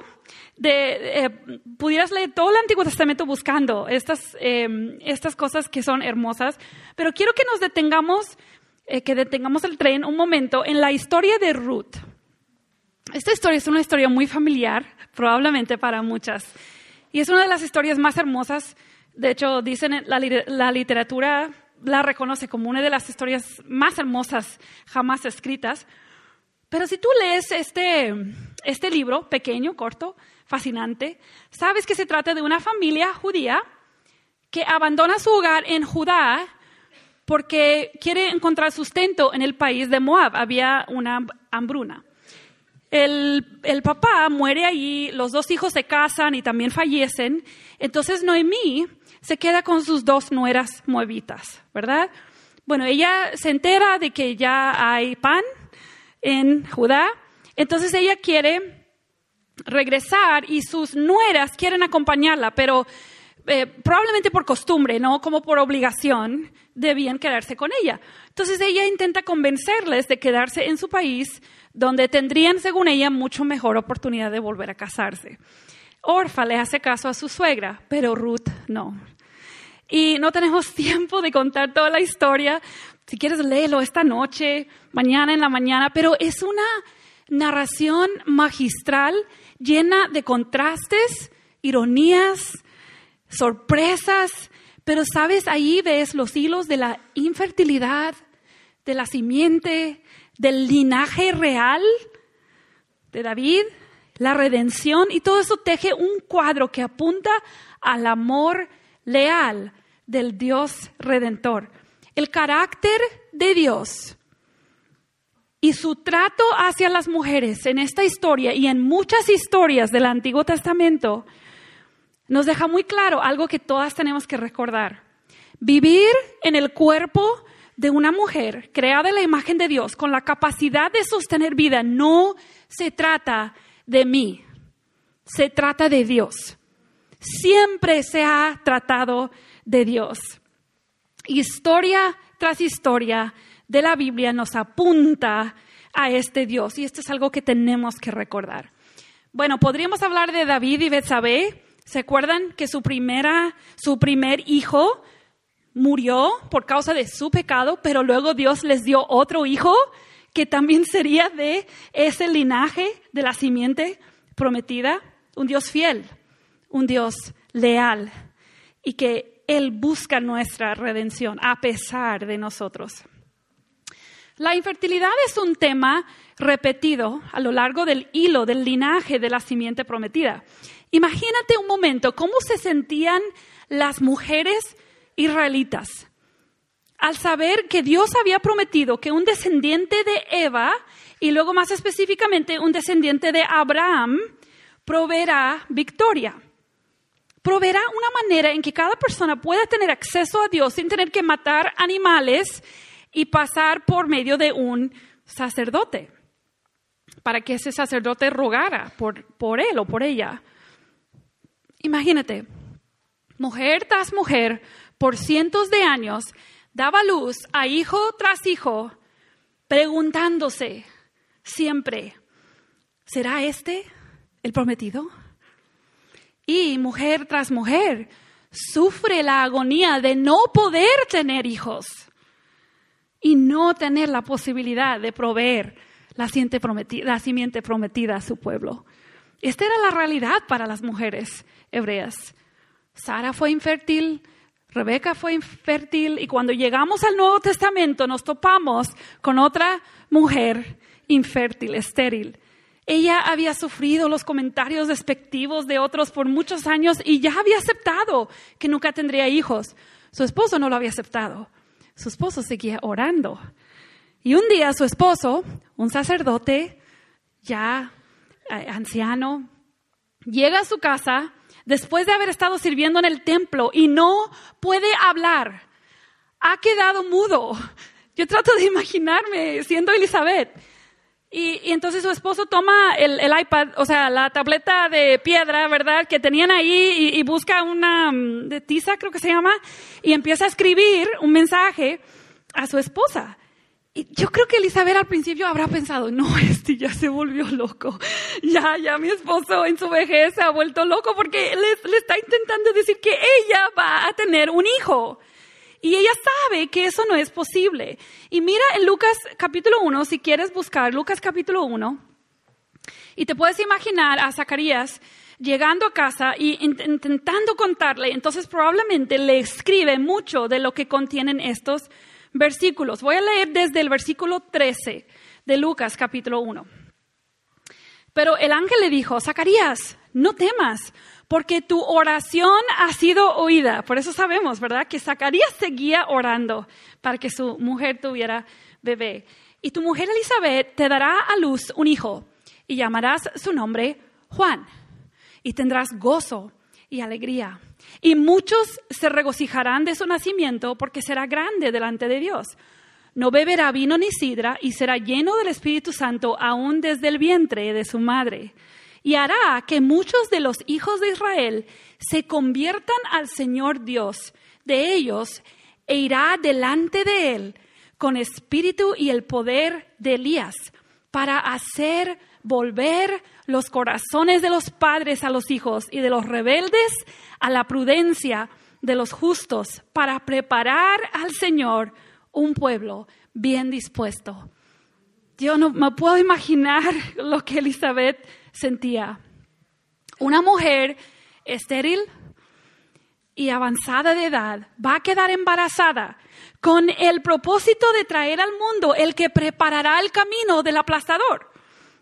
de, eh, pudieras leer todo el Antiguo Testamento buscando estas, em, estas cosas que son hermosas, pero quiero que nos detengamos, eh, que detengamos el tren un momento en la historia de Ruth. Esta historia es una historia muy familiar, probablemente para muchas, y es una de las historias más hermosas. De hecho, dicen la, literatura la reconoce como una de las historias más hermosas jamás escritas. Pero si tú lees este, este libro pequeño, corto, fascinante, sabes que se trata de una familia judía que abandona su hogar en Judá porque quiere encontrar sustento en el país de Moab. Había una hambruna. El, el, papá muere allí, los dos hijos se casan y también fallecen. Entonces Noemí se queda con sus dos nueras moabitas, ¿verdad? Bueno, ella se entera de que ya hay pan en Judá, entonces ella quiere regresar y sus nueras quieren acompañarla, pero eh, probablemente por costumbre, no como por obligación, debían quedarse con ella. Entonces ella intenta convencerles de quedarse en su país, donde tendrían, según ella, mucho mejor oportunidad de volver a casarse. Orfa le hace caso a su suegra, pero Ruth no. Y no tenemos tiempo de contar toda la historia. Si quieres, léelo esta noche, mañana en la mañana, pero es una narración magistral llena de contrastes, ironías, sorpresas, pero sabes, ahí ves los hilos de la infertilidad, de la simiente, del linaje real de David, la redención, y todo eso teje un cuadro que apunta al amor leal del Dios redentor. El carácter de Dios y su trato hacia las mujeres en esta historia y en muchas historias del Antiguo Testamento nos deja muy claro algo que todas tenemos que recordar. Vivir en el cuerpo de una mujer creada en la imagen de Dios con la capacidad de sostener vida no se trata de mí, se trata de Dios. Siempre se ha tratado de Dios. Historia tras historia de la Biblia nos apunta a este Dios y esto es algo que tenemos que recordar. Bueno, podríamos hablar de David y Betsabé. ¿Se acuerdan que su primera, su primer hijo murió por causa de su pecado, pero luego Dios les dio otro hijo que también sería de ese linaje de la simiente prometida? Un Dios fiel, un Dios leal y que Él busca nuestra redención a pesar de nosotros. La infertilidad es un tema repetido a lo largo del hilo del linaje de la simiente prometida. Imagínate un momento cómo se sentían las mujeres israelitas al saber que Dios había prometido que un descendiente de Eva y luego más específicamente un descendiente de Abraham proveerá victoria. Proveerá una manera en que cada persona pueda tener acceso a Dios sin tener que matar animales y pasar por medio de un sacerdote, para que ese sacerdote rogara por, por él o por ella. Imagínate, mujer tras mujer, por cientos de años, daba luz a hijo tras hijo, preguntándose siempre, ¿será este el prometido? Y mujer tras mujer, sufre la agonía de no poder tener hijos y no tener la posibilidad de proveer la simiente prometida, prometida a su pueblo. Esta era la realidad para las mujeres hebreas. Sara fue infértil, Rebeca fue infértil y cuando llegamos al Nuevo Testamento nos topamos con otra mujer infértil, estéril. Ella había sufrido los comentarios despectivos de otros por muchos años y ya había aceptado que nunca tendría hijos. Su esposo no lo había aceptado su esposo seguía orando. Y un día su esposo, un sacerdote ya eh, anciano, llega a su casa después de haber estado sirviendo en el templo y no puede hablar. Ha quedado mudo. Yo trato de imaginarme siendo Elizabeth. Y, y entonces su esposo toma el, el iPad, o sea, la tableta de piedra, ¿verdad? Que tenían ahí y, y busca una mm, de tiza, creo que se llama, y empieza a escribir un mensaje a su esposa. Y yo creo que Elizabeth al principio habrá pensado, no, este ya se volvió loco. Ya, ya mi esposo en su vejez se ha vuelto loco porque le, le está intentando decir que ella va a tener un hijo. Y ella sabe que eso no es posible. Y mira en Lucas capítulo 1, si quieres buscar Lucas capítulo 1, y te puedes imaginar a Zacarías llegando a casa y int- intentando contarle, entonces probablemente le escribe mucho de lo que contienen estos versículos. Voy a leer desde el versículo 13 de Lucas capítulo 1. Pero el ángel le dijo, Zacarías, no temas, porque tu oración ha sido oída. Por eso sabemos, ¿verdad? Que Zacarías seguía orando para que su mujer tuviera bebé. Y tu mujer Elizabeth te dará a luz un hijo y llamarás su nombre Juan. Y tendrás gozo y alegría. Y muchos se regocijarán de su nacimiento porque será grande delante de Dios. No beberá vino ni sidra y será lleno del Espíritu Santo aún desde el vientre de su madre. Y hará que muchos de los hijos de Israel se conviertan al Señor Dios de ellos e irá delante de él con espíritu y el poder de Elías para hacer volver los corazones de los padres a los hijos y de los rebeldes a la prudencia de los justos para preparar al Señor un pueblo bien dispuesto. Yo no me puedo imaginar lo que Elizabeth sentía. Una mujer estéril y avanzada de edad va a quedar embarazada con el propósito de traer al mundo el que preparará el camino del aplastador,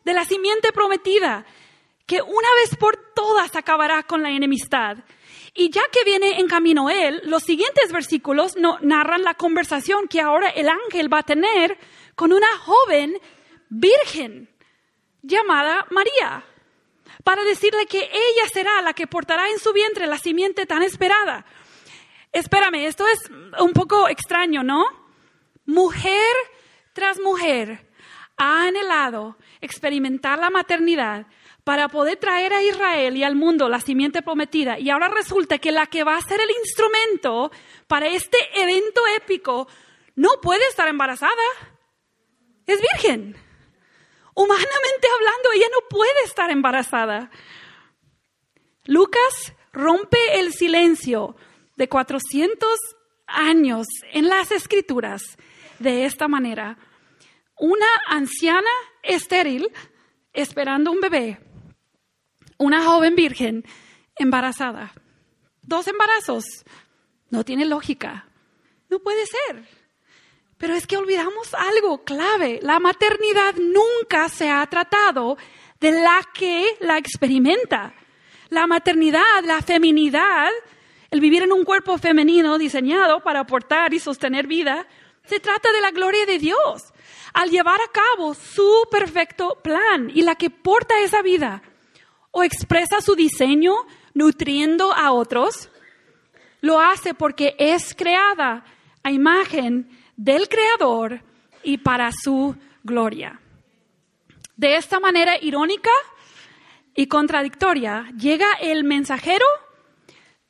de la simiente prometida, que una vez por todas acabará con la enemistad. Y ya que viene en camino él, los siguientes versículos narran la conversación que ahora el ángel va a tener con una joven virgen llamada María, para decirle que ella será la que portará en su vientre la simiente tan esperada. Espérame, esto es un poco extraño, ¿no? Mujer tras mujer ha anhelado experimentar la maternidad para poder traer a Israel y al mundo la simiente prometida. Y ahora resulta que la que va a ser el instrumento para este evento épico no puede estar embarazada. Es virgen. Humanamente hablando, ella no puede estar embarazada. Lucas rompe el silencio de 400 años en las escrituras de esta manera. Una anciana estéril esperando un bebé, una joven virgen embarazada. Dos embarazos. No tiene lógica. No puede ser. Pero es que olvidamos algo clave. La maternidad nunca se ha tratado de la que la experimenta. La maternidad, la feminidad, el vivir en un cuerpo femenino diseñado para aportar y sostener vida, se trata de la gloria de Dios al llevar a cabo su perfecto plan y la que porta esa vida o expresa su diseño nutriendo a otros, lo hace porque es creada a imagen del Creador y para su gloria. De esta manera irónica y contradictoria llega el mensajero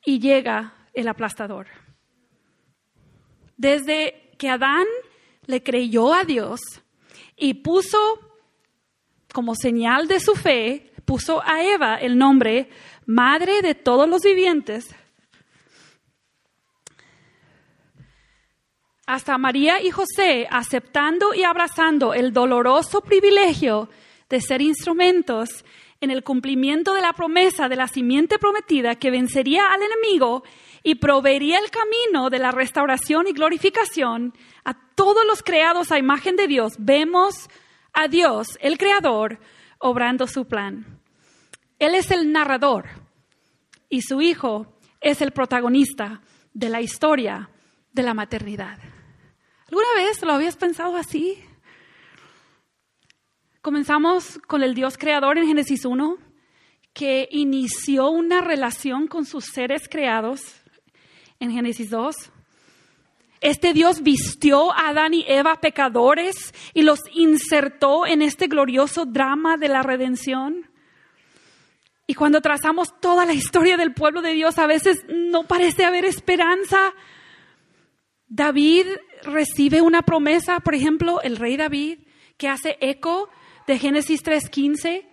y llega el aplastador. Desde que Adán le creyó a Dios y puso como señal de su fe, puso a Eva el nombre Madre de todos los vivientes, hasta María y José aceptando y abrazando el doloroso privilegio de ser instrumentos en el cumplimiento de la promesa de la simiente prometida que vencería al enemigo y proveería el camino de la restauración y glorificación a todos los creados a imagen de Dios, vemos a Dios, el Creador, obrando su plan. Él es el narrador y su Hijo es el protagonista de la historia de la maternidad. ¿Alguna vez lo habías pensado así? Comenzamos con el Dios creador en Génesis 1, que inició una relación con sus seres creados en Génesis 2. este Dios vistió a Adán y Eva pecadores y los insertó en este glorioso drama de la redención. Y cuando trazamos toda la historia del pueblo de Dios, a veces no parece haber esperanza. David recibe una promesa, por ejemplo, el rey David, que hace eco de Génesis 3.15.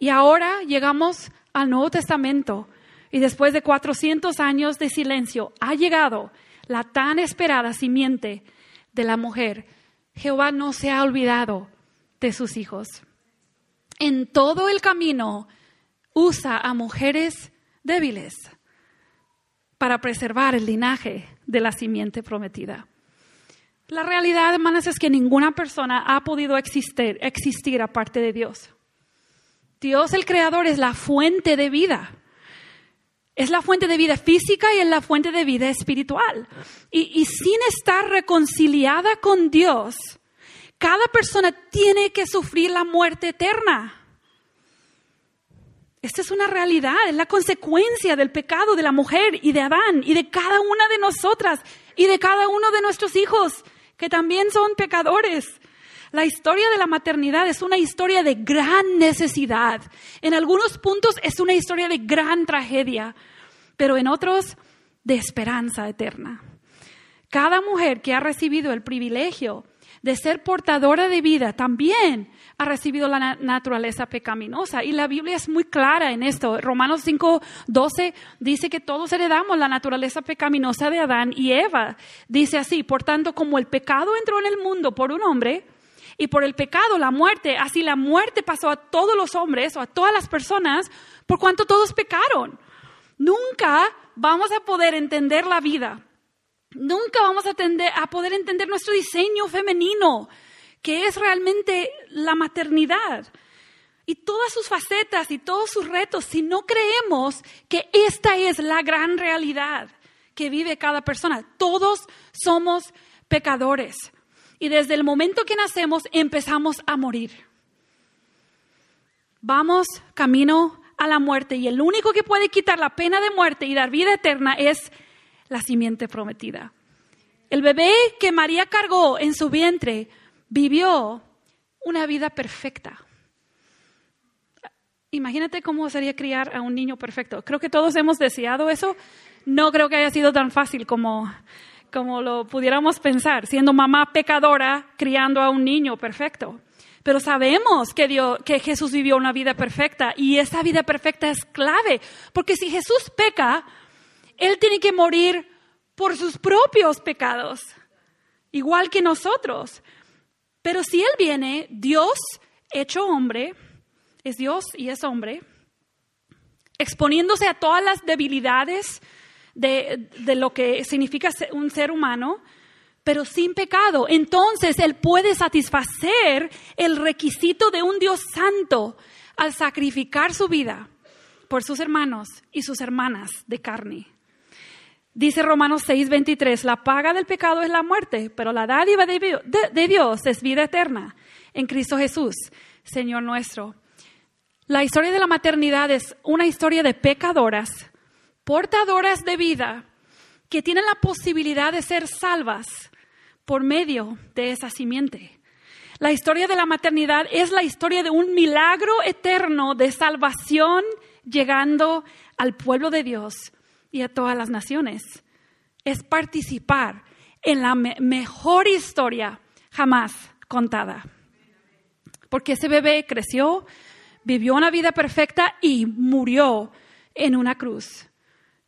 Y ahora llegamos al Nuevo Testamento y después de 400 años de silencio ha llegado la tan esperada simiente de la mujer. Jehová no se ha olvidado de sus hijos. En todo el camino usa a mujeres débiles para preservar el linaje de la simiente prometida. La realidad, hermanas, es que ninguna persona ha podido existir, existir aparte de Dios. Dios el Creador es la fuente de vida. Es la fuente de vida física y es la fuente de vida espiritual. Y, y, sin estar reconciliada con Dios, cada persona tiene que sufrir la muerte eterna. Esta es una realidad, es la consecuencia del pecado de la mujer y de Adán y de cada una de nosotras y de cada uno de nuestros hijos, que también son pecadores. La historia de la maternidad es una historia de gran necesidad. En algunos puntos es una historia de gran tragedia, pero en otros de esperanza eterna. Cada mujer que ha recibido el privilegio de ser portadora de vida también ha recibido la naturaleza pecaminosa. Y la Biblia es muy clara en esto. Romanos 5, 12 dice que todos heredamos la naturaleza pecaminosa de Adán y Eva. Dice así, por tanto, como el pecado entró en el mundo por un hombre, y por el pecado, la muerte, así la muerte pasó a todos los hombres o a todas las personas por cuanto todos pecaron. Nunca vamos a poder entender la vida. Nunca vamos a, poder entender nuestro diseño femenino, que es realmente la maternidad y todas sus facetas y todos sus retos si no creemos que esta es la gran realidad que vive cada persona. Todos somos pecadores y desde el momento que nacemos empezamos a morir. Vamos camino a la muerte y el único que puede quitar la pena de muerte y dar vida eterna es la simiente prometida. El bebé que María cargó en su vientre vivió una vida perfecta. Imagínate cómo sería criar a un niño perfecto. Creo que todos hemos deseado eso. No creo que haya sido tan fácil como como lo pudiéramos pensar, siendo mamá pecadora, criando a un niño perfecto. Pero sabemos que, Dios, que Jesús vivió una vida perfecta y esa vida perfecta es clave, porque si Jesús peca, Él tiene que morir por sus propios pecados, igual que nosotros. Pero si Él viene, Dios hecho hombre, es Dios y es hombre, exponiéndose a todas las debilidades, de, lo que significa un ser humano, pero sin pecado. Entonces Él puede satisfacer el requisito de un Dios santo al sacrificar su vida por sus hermanos y sus hermanas de carne. Dice Romanos 6:23, la paga del pecado es la muerte, pero la dádiva de Dios es vida eterna en Cristo Jesús, Señor nuestro. La historia de la maternidad es una historia de pecadoras portadoras de vida que tienen la posibilidad de ser salvas por medio de esa simiente. La historia de la maternidad es la historia de un milagro eterno de salvación llegando al pueblo de Dios y a todas las naciones. Es participar en la mejor historia jamás contada. Porque ese bebé creció, vivió una vida perfecta y murió en una cruz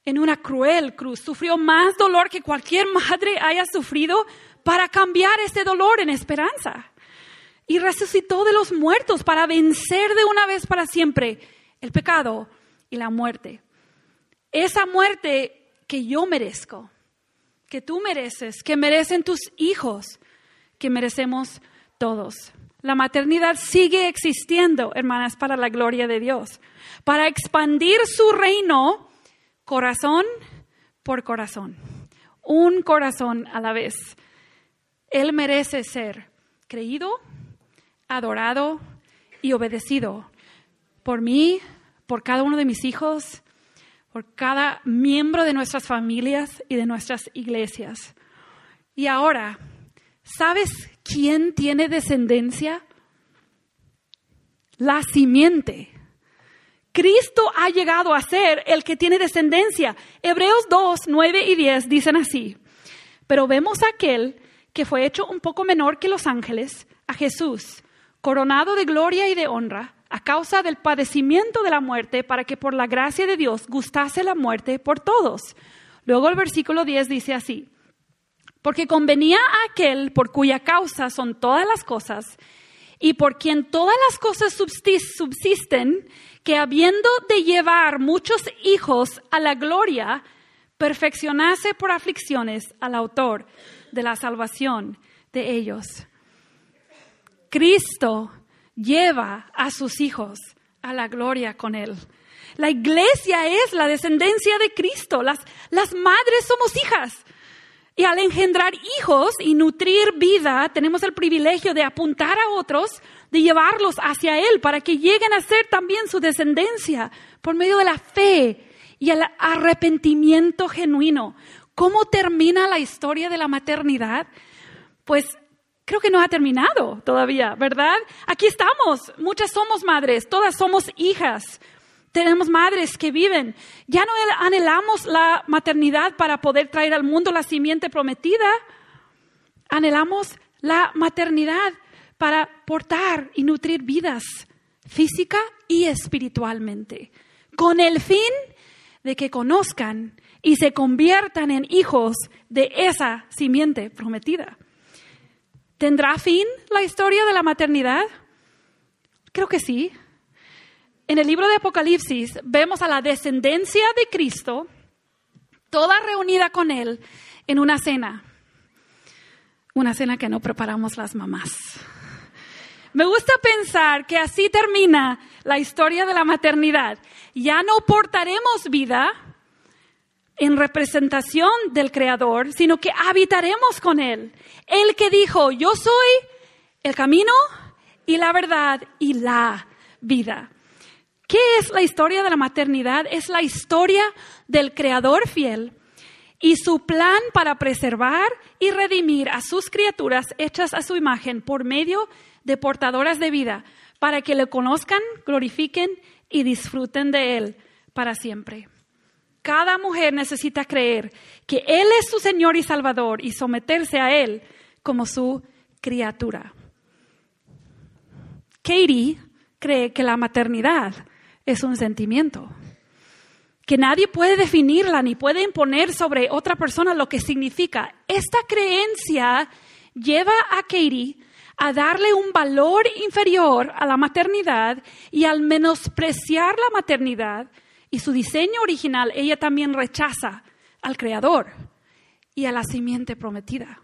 en una cruel cruz, sufrió más dolor que cualquier madre haya sufrido para cambiar ese dolor en esperanza. Y resucitó de los muertos para vencer de una vez para siempre el pecado y la muerte. Esa muerte que yo merezco, que tú mereces, que merecen tus hijos, que merecemos todos. La maternidad sigue existiendo, hermanas, para la gloria de Dios, para expandir su reino corazón por corazón, un corazón a la vez. Él merece ser creído, adorado y obedecido por mí, por cada uno de mis hijos, por cada miembro de nuestras familias y de nuestras iglesias. Y ahora, ¿sabes quién tiene descendencia? La simiente. Cristo ha llegado a ser el que tiene descendencia. Hebreos 2, 9 y 10 dicen así. Pero vemos a aquel que fue hecho un poco menor que los ángeles, a Jesús, coronado de gloria y de honra, a causa del padecimiento de la muerte, para que por la gracia de Dios gustase la muerte por todos. Luego el versículo 10 dice así, porque convenía a aquel por cuya causa son todas las cosas, y por quien todas las cosas subsisten, que habiendo de llevar muchos hijos a la gloria, perfeccionase por aflicciones al autor de la salvación de ellos. Cristo lleva a sus hijos a la gloria con él. La iglesia es la descendencia de Cristo. Las, las madres somos hijas. Y al engendrar hijos y nutrir vida, tenemos el privilegio de apuntar a otros, de llevarlos hacia Él para que lleguen a ser también su descendencia por medio de la fe y el arrepentimiento genuino. ¿Cómo termina la historia de la maternidad? Pues creo que no ha terminado todavía, ¿verdad? Aquí estamos, muchas somos madres, todas somos hijas. Tenemos madres que viven. Ya no anhelamos la maternidad para poder traer al mundo la simiente prometida. Anhelamos la maternidad para portar y nutrir vidas física y espiritualmente, con el fin de que conozcan y se conviertan en hijos de esa simiente prometida. ¿Tendrá fin la historia de la maternidad? Creo que sí. En el libro de Apocalipsis vemos a la descendencia de Cristo, toda reunida con Él en una cena. Una cena que no preparamos las mamás. Me gusta pensar que así termina la historia de la maternidad. Ya no portaremos vida en representación del Creador, sino que habitaremos con Él. El que dijo, yo soy el camino y la verdad y la vida. ¿Qué es la historia de la maternidad? Es la historia del Creador fiel y su plan para preservar y redimir a sus criaturas hechas a su imagen por medio de portadoras de vida, para que le conozcan, glorifiquen y disfruten de Él para siempre. Cada mujer necesita creer que Él es su Señor y Salvador y someterse a Él como su criatura. Katie cree que la maternidad es un sentimiento, que nadie puede definirla ni puede imponer sobre otra persona lo que significa. Esta creencia lleva a Katie a darle un valor inferior a la maternidad y al menospreciar la maternidad y su diseño original, ella también rechaza al Creador y a la simiente prometida.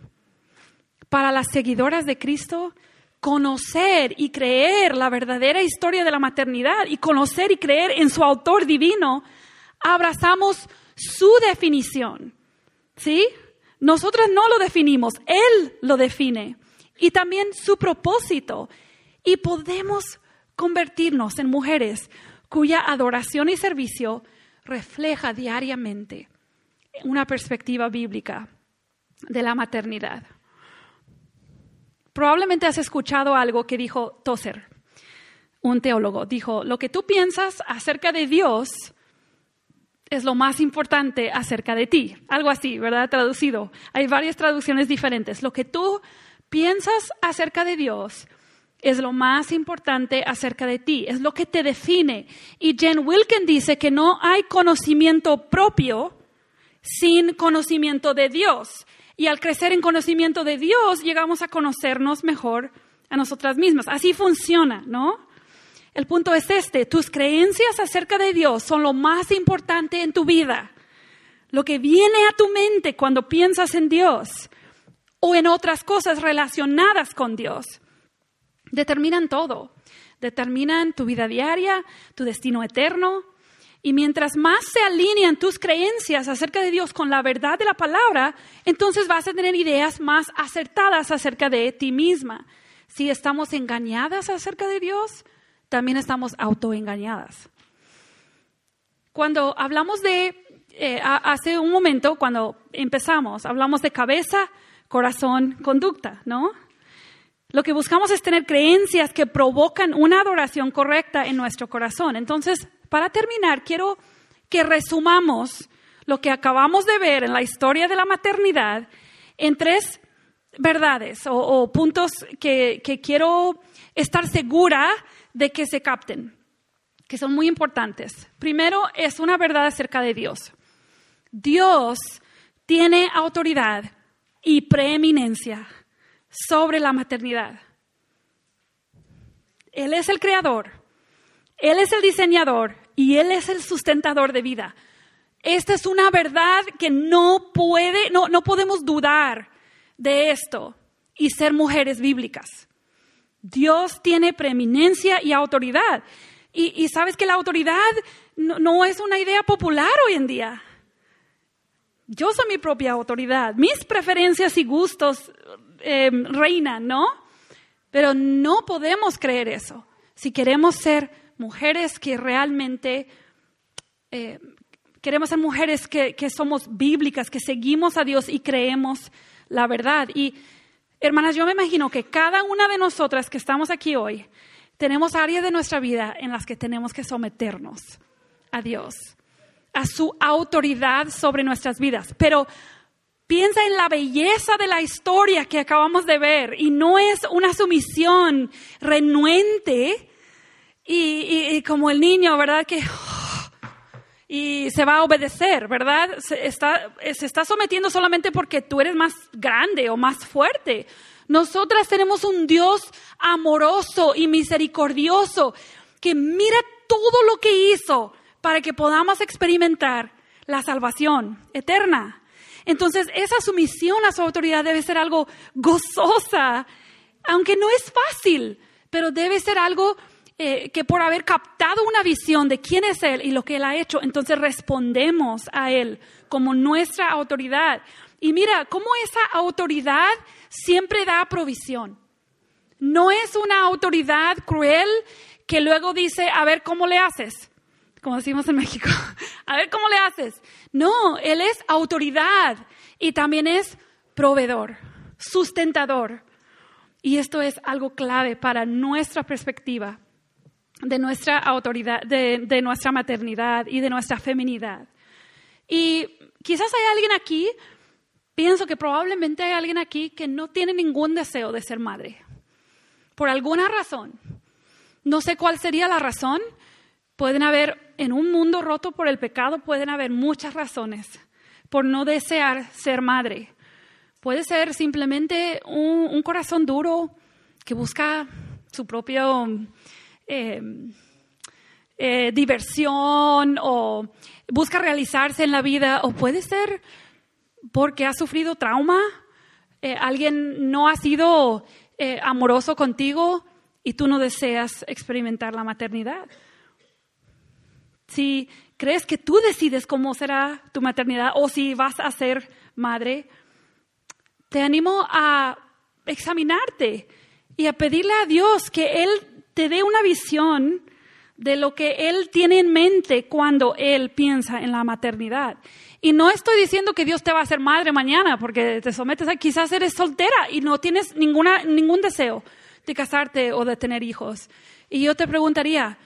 Para las seguidoras de Cristo, conocer y creer la verdadera historia de la maternidad y conocer y creer en su autor divino, abrazamos su definición. ¿Sí? Nosotras no lo definimos, Él lo define y también su propósito. Y podemos convertirnos en mujeres cuya adoración y servicio refleja diariamente una perspectiva bíblica de la maternidad. Probablemente has escuchado algo que dijo Tozer, un teólogo. Dijo, lo que tú piensas acerca de Dios es lo más importante acerca de ti. Algo así, ¿verdad? Traducido. Hay varias traducciones diferentes. Lo que tú piensas acerca de Dios es lo más importante acerca de ti, es lo que te define. Y Jen Wilkin dice que no hay conocimiento propio sin conocimiento de Dios. Y al crecer en conocimiento de Dios, llegamos a conocernos mejor a nosotras mismas. Así funciona, ¿no? El punto es este, tus creencias acerca de Dios son lo más importante en tu vida. Lo que viene a tu mente cuando piensas en Dios o en otras cosas relacionadas con Dios. Determinan todo. Determinan tu vida diaria, tu destino eterno. Y mientras más se alinean tus creencias acerca de Dios con la verdad de la palabra, entonces vas a tener ideas más acertadas acerca de ti misma. Si estamos engañadas acerca de Dios, también estamos autoengañadas. cuando hablamos de, eh, hace un momento, cuando empezamos, hablamos de cabeza, corazón, conducta, ¿no? Lo que buscamos es tener creencias que provocan una adoración correcta en nuestro corazón. Entonces, para terminar, quiero que resumamos lo que acabamos de ver en la historia de la maternidad en tres verdades o, puntos que, que quiero estar segura de que se capten, que son muy importantes. Primero es una verdad acerca de Dios. Dios tiene autoridad y preeminencia sobre la maternidad. Él es el creador, Él es el diseñador y Él es el sustentador de vida. Esta es una verdad que no puede, no, no podemos dudar de esto y ser mujeres bíblicas. Dios tiene preeminencia y autoridad. Y, sabes que la autoridad no, es una idea popular hoy en día. Yo soy mi propia autoridad. Mis preferencias y gustos Em, reina, ¿no? Pero no podemos creer eso. Si queremos ser mujeres que realmente, eh, queremos ser mujeres que, que somos bíblicas, que seguimos a Dios y creemos la verdad. Y hermanas, yo me imagino que cada una de nosotras que estamos aquí hoy, tenemos áreas de nuestra vida en las que tenemos que someternos a Dios, a su autoridad sobre nuestras vidas. Pero Piensa en la belleza de la historia que acabamos de ver y no es una sumisión renuente y, como el niño, ¿verdad? Que y se va a obedecer, ¿verdad? Se está, se está sometiendo solamente porque tú eres más grande o más fuerte. Nosotras tenemos un Dios amoroso y misericordioso que mira todo lo que hizo para que podamos experimentar la salvación eterna. Entonces, esa sumisión a su autoridad debe ser algo gozosa, aunque no es fácil, pero debe ser algo eh, que por haber captado una visión de quién es Él y lo que Él ha hecho, entonces respondemos a Él como nuestra autoridad. Y mira, cómo esa autoridad siempre da provisión. No es una autoridad cruel que luego dice, a ver, ¿cómo le haces? Como decimos en México. A ver cómo le haces. No, Él es autoridad y también es proveedor, sustentador. Y esto es algo clave para nuestra perspectiva de nuestra autoridad, de, nuestra maternidad y de nuestra feminidad. Y quizás hay alguien aquí, pienso que probablemente hay alguien aquí que no tiene ningún deseo de ser madre. Por alguna razón. No sé cuál sería la razón, Pueden haber, en un mundo roto por el pecado, pueden haber muchas razones por no desear ser madre. Puede ser simplemente un, corazón duro que busca su propia eh, eh, diversión o busca realizarse en la vida, o puede ser porque ha sufrido trauma, eh, alguien no ha sido amoroso contigo y tú no deseas experimentar la maternidad si crees que tú decides cómo será tu maternidad o si vas a ser madre, te animo a examinarte y a pedirle a Dios que Él te dé una visión de lo que Él tiene en mente cuando Él piensa en la maternidad. Y no estoy diciendo que Dios te va a hacer madre mañana, porque te sometes a quizás eres soltera y no tienes ninguna, ningún deseo de casarte o de tener hijos. Y yo te preguntaría,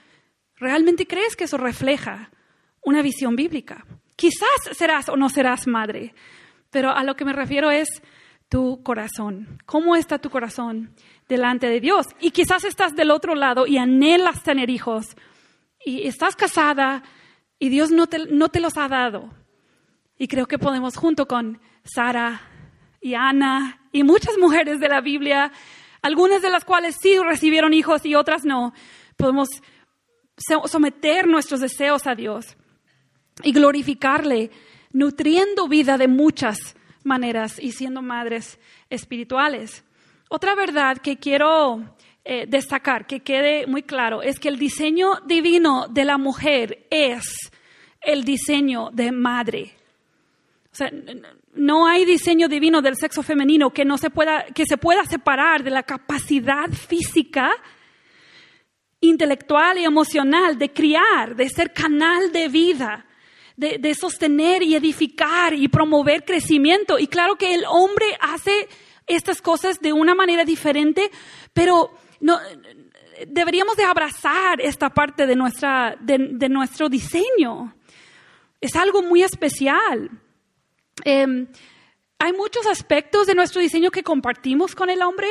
¿Realmente crees que eso refleja una visión bíblica? Quizás serás o no serás madre, pero a lo que me refiero es tu corazón. ¿Cómo está tu corazón delante de Dios? Y quizás estás del otro lado y anhelas tener hijos y estás casada y Dios no te, no te los ha dado. Y creo que podemos junto con Sara y Ana y muchas mujeres de la Biblia, algunas de las cuales sí recibieron hijos y otras no, podemos someter nuestros deseos a Dios y glorificarle, nutriendo vida de muchas maneras y siendo madres espirituales. Otra verdad que quiero eh, destacar, que quede muy claro, es que el diseño divino de la mujer es el diseño de madre. O sea, no hay diseño divino del sexo femenino que no se pueda, que se pueda separar de la capacidad física intelectual y emocional de criar, de ser canal de vida de, sostener y edificar y promover crecimiento. Y claro que el hombre hace estas cosas de una manera diferente, pero no, deberíamos de abrazar esta parte de, nuestra, de, nuestro diseño. Es algo muy especial. Em, hay muchos aspectos de nuestro diseño que compartimos con el hombre.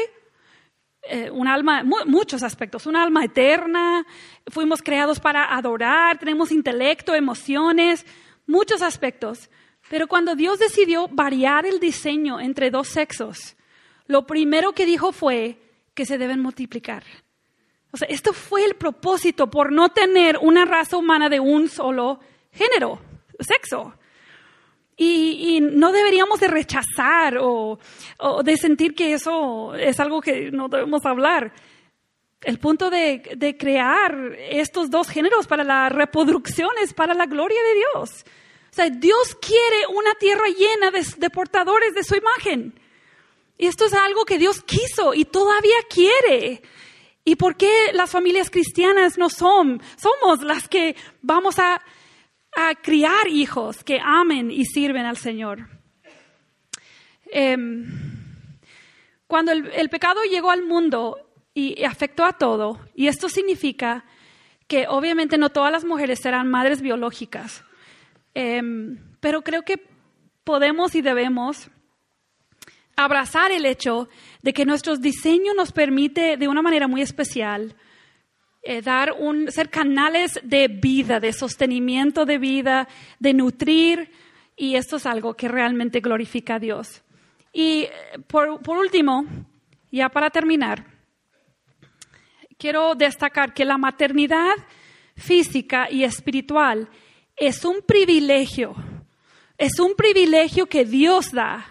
Eh, un alma, muchos aspectos, un alma eterna, fuimos creados para adorar, tenemos intelecto, emociones, muchos aspectos. Pero cuando Dios decidió variar el diseño entre dos sexos, lo primero que dijo fue que se deben multiplicar. O sea, esto fue el propósito por no tener una raza humana de un solo género, sexo. Y, no deberíamos de rechazar o, de sentir que eso es algo que no debemos hablar. El punto de, crear estos dos géneros para la reproducción es para la gloria de Dios. O sea, Dios quiere una tierra llena de, de portadores de su imagen. Y esto es algo que Dios quiso y todavía quiere. ¿Y por qué las familias cristianas no son? Somos las que vamos a, criar hijos que amen y sirven al Señor. Em, cuando el, pecado llegó al mundo y, afectó a todo, y esto significa que obviamente no todas las mujeres serán madres biológicas, em, pero creo que podemos y debemos abrazar el hecho de que nuestro diseño nos permite de una manera muy especial eh, dar un, ser canales de vida, de sostenimiento de vida, de nutrir, y esto es algo que realmente glorifica a Dios. Y eh, por, por último, ya para terminar, quiero destacar que la maternidad física y espiritual es un privilegio, es un privilegio que Dios da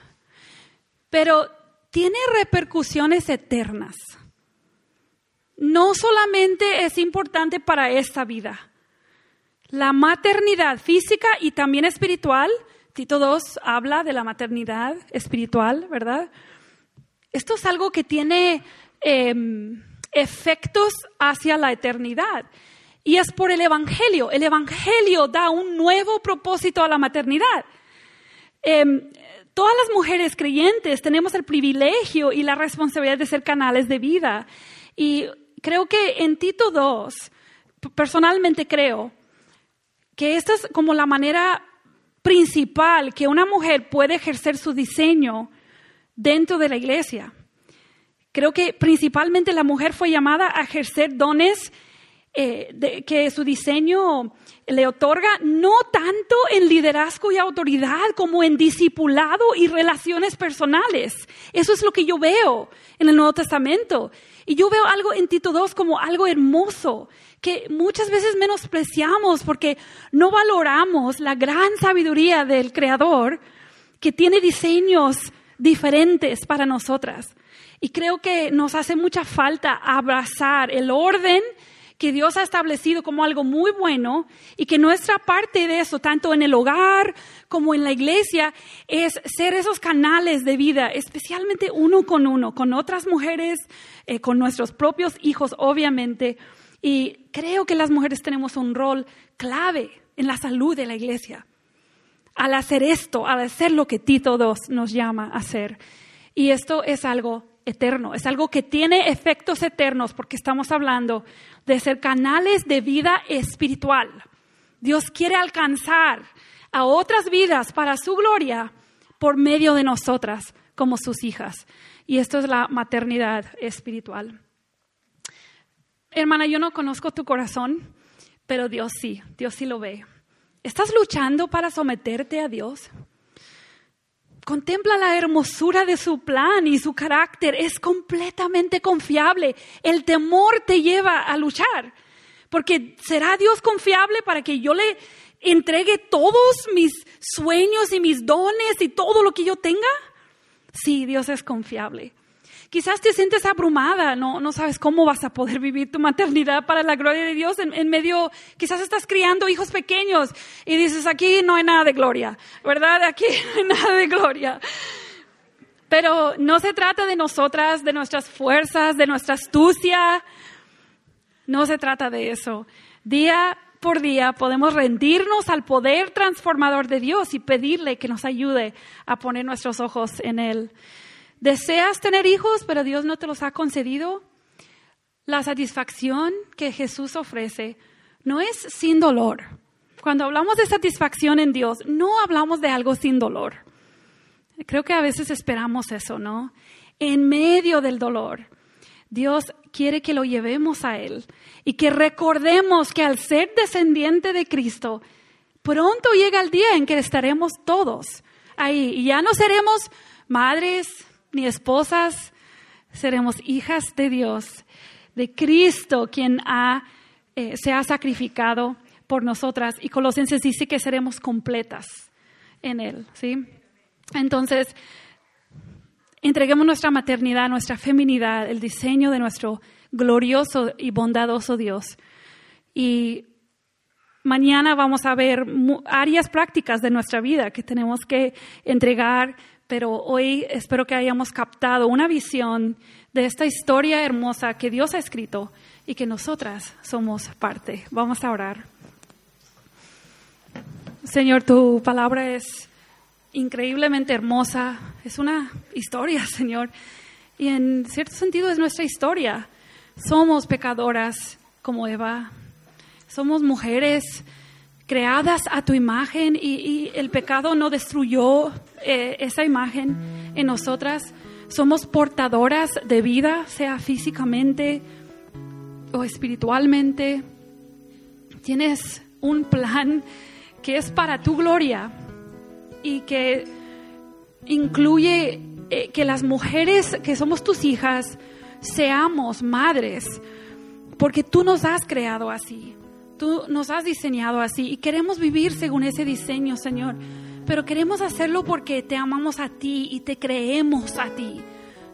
pero tiene repercusiones eternas. No solamente es importante para esta vida. La maternidad física y también espiritual, Tito II habla de la maternidad espiritual, ¿verdad? Esto es algo que tiene em, efectos hacia la eternidad. Y es por el Evangelio. El Evangelio da un nuevo propósito a la maternidad. Em, Todas las mujeres creyentes tenemos el privilegio y la responsabilidad de ser canales de vida. Y creo que en Tito 2, personalmente creo que esta es como la manera principal que una mujer puede ejercer su diseño dentro de la iglesia. Creo que principalmente la mujer fue llamada a ejercer dones eh, que su diseño le otorga no tanto en liderazgo y autoridad como en discipulado y relaciones personales. Eso es lo que yo veo en el Nuevo Testamento. Y yo veo algo en Tito 2 como algo hermoso que muchas veces menospreciamos porque no valoramos la gran sabiduría del Creador que tiene diseños diferentes para nosotras. Y creo que nos hace mucha falta abrazar el orden que Dios ha establecido como algo muy bueno y que nuestra parte de eso, tanto en el hogar como en la iglesia, es ser esos canales de vida, especialmente uno con uno, con otras mujeres, eh, con nuestros propios hijos, obviamente. Y creo que las mujeres tenemos un rol clave en la salud de la iglesia. Al hacer esto, al hacer lo que Tito II nos llama a hacer. Y esto es algo eterno, es algo que tiene efectos eternos porque estamos hablando de ser canales de vida espiritual. Dios quiere alcanzar a otras vidas para su gloria por medio de nosotras como sus hijas. Y esto es la maternidad espiritual. Hermana, yo no conozco tu corazón, pero Dios sí, Dios sí lo ve. ¿Estás luchando para someterte a Dios? Contempla la hermosura de su plan y su carácter. Es completamente confiable. El temor te lleva a luchar. Porque ¿será Dios confiable para que yo le entregue todos mis sueños y mis dones y todo lo que yo tenga? Sí, Dios es confiable. Quizás te sientes abrumada, no, no sabes cómo vas a poder vivir tu maternidad para la gloria de Dios en, medio, quizás estás criando hijos pequeños y dices, aquí no hay nada de gloria, ¿verdad? Aquí no hay nada de gloria. Pero no se trata de nosotras, de nuestras fuerzas, de nuestra astucia. No se trata de eso. Día por día podemos rendirnos al poder transformador de Dios y pedirle que nos ayude a poner nuestros ojos en Él. ¿Deseas tener hijos, pero Dios no te los ha concedido? La satisfacción que Jesús ofrece no es sin dolor. Cuando hablamos de satisfacción en Dios, no hablamos de algo sin dolor. Creo que a veces esperamos eso, ¿no? En medio del dolor, Dios quiere que lo llevemos a Él y que recordemos que al ser descendiente de Cristo, pronto llega el día en que estaremos todos ahí y ya no seremos madres ni esposas, seremos hijas de Dios, de Cristo, quien ha, eh, se ha sacrificado por nosotras. Y Colosenses dice que seremos completas en Él, ¿sí? Entonces, entreguemos nuestra maternidad, nuestra feminidad, el diseño de nuestro glorioso y bondadoso Dios. Y mañana vamos a ver áreas prácticas de nuestra vida que tenemos que entregar, pero hoy espero que hayamos captado una visión de esta historia hermosa que Dios ha escrito y que nosotras somos parte. Vamos a orar. Señor, tu palabra es increíblemente hermosa. Es una historia, Señor. Y en cierto sentido es nuestra historia. Somos pecadoras como Eva. Somos mujeres creadas a tu imagen y, el pecado no destruyó eh, esa imagen en nosotras. Somos portadoras de vida, sea físicamente o espiritualmente. Tienes un plan que es para tu gloria y que incluye eh, que las mujeres que somos tus hijas seamos madres, porque tú nos has creado así, tú nos has diseñado así y queremos vivir según ese diseño, Señor, pero queremos hacerlo porque te amamos a ti y te creemos a ti.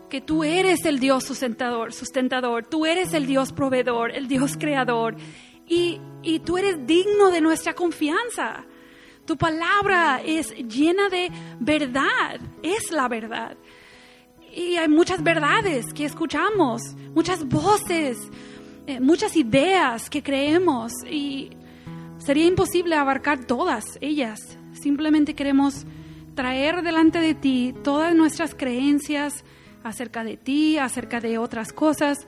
Que tú eres el Dios sustentador, sustentador, tú eres el Dios proveedor, el Dios creador, y, y tú eres digno de nuestra confianza. Tu palabra es llena de verdad, es la verdad. Y hay muchas verdades que escuchamos, muchas voces, eh, muchas ideas que creemos y sería imposible abarcar todas ellas. Simplemente queremos traer delante de ti todas nuestras creencias acerca de ti, acerca de otras cosas.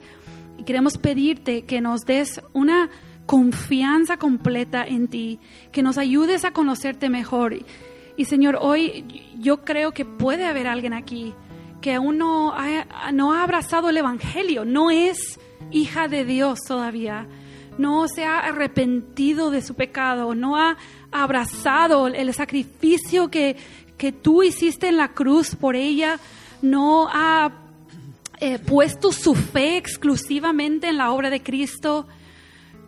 Y queremos pedirte que nos des una confianza completa en ti, que nos ayudes a conocerte mejor. Y Señor, hoy yo creo que puede haber alguien aquí que aún no no ha abrazado el Evangelio, no es hija de Dios todavía, no se ha arrepentido de su pecado, no ha abrazado el sacrificio que, que tú hiciste en la cruz por ella, no ha eh, puesto su fe exclusivamente en la obra de Cristo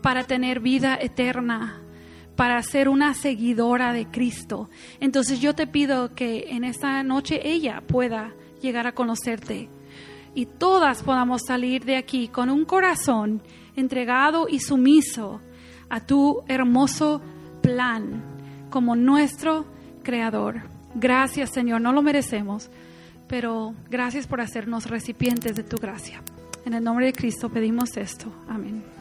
para tener vida eterna, para ser una seguidora de Cristo. Entonces yo te pido que en esta noche ella pueda llegar a conocerte y todas podamos salir de aquí con un corazón entregado y sumiso a tu hermoso plan como nuestro creador. Gracias Señor, no lo merecemos, pero gracias por hacernos recipientes de tu gracia. En el nombre de Cristo pedimos esto. Amén.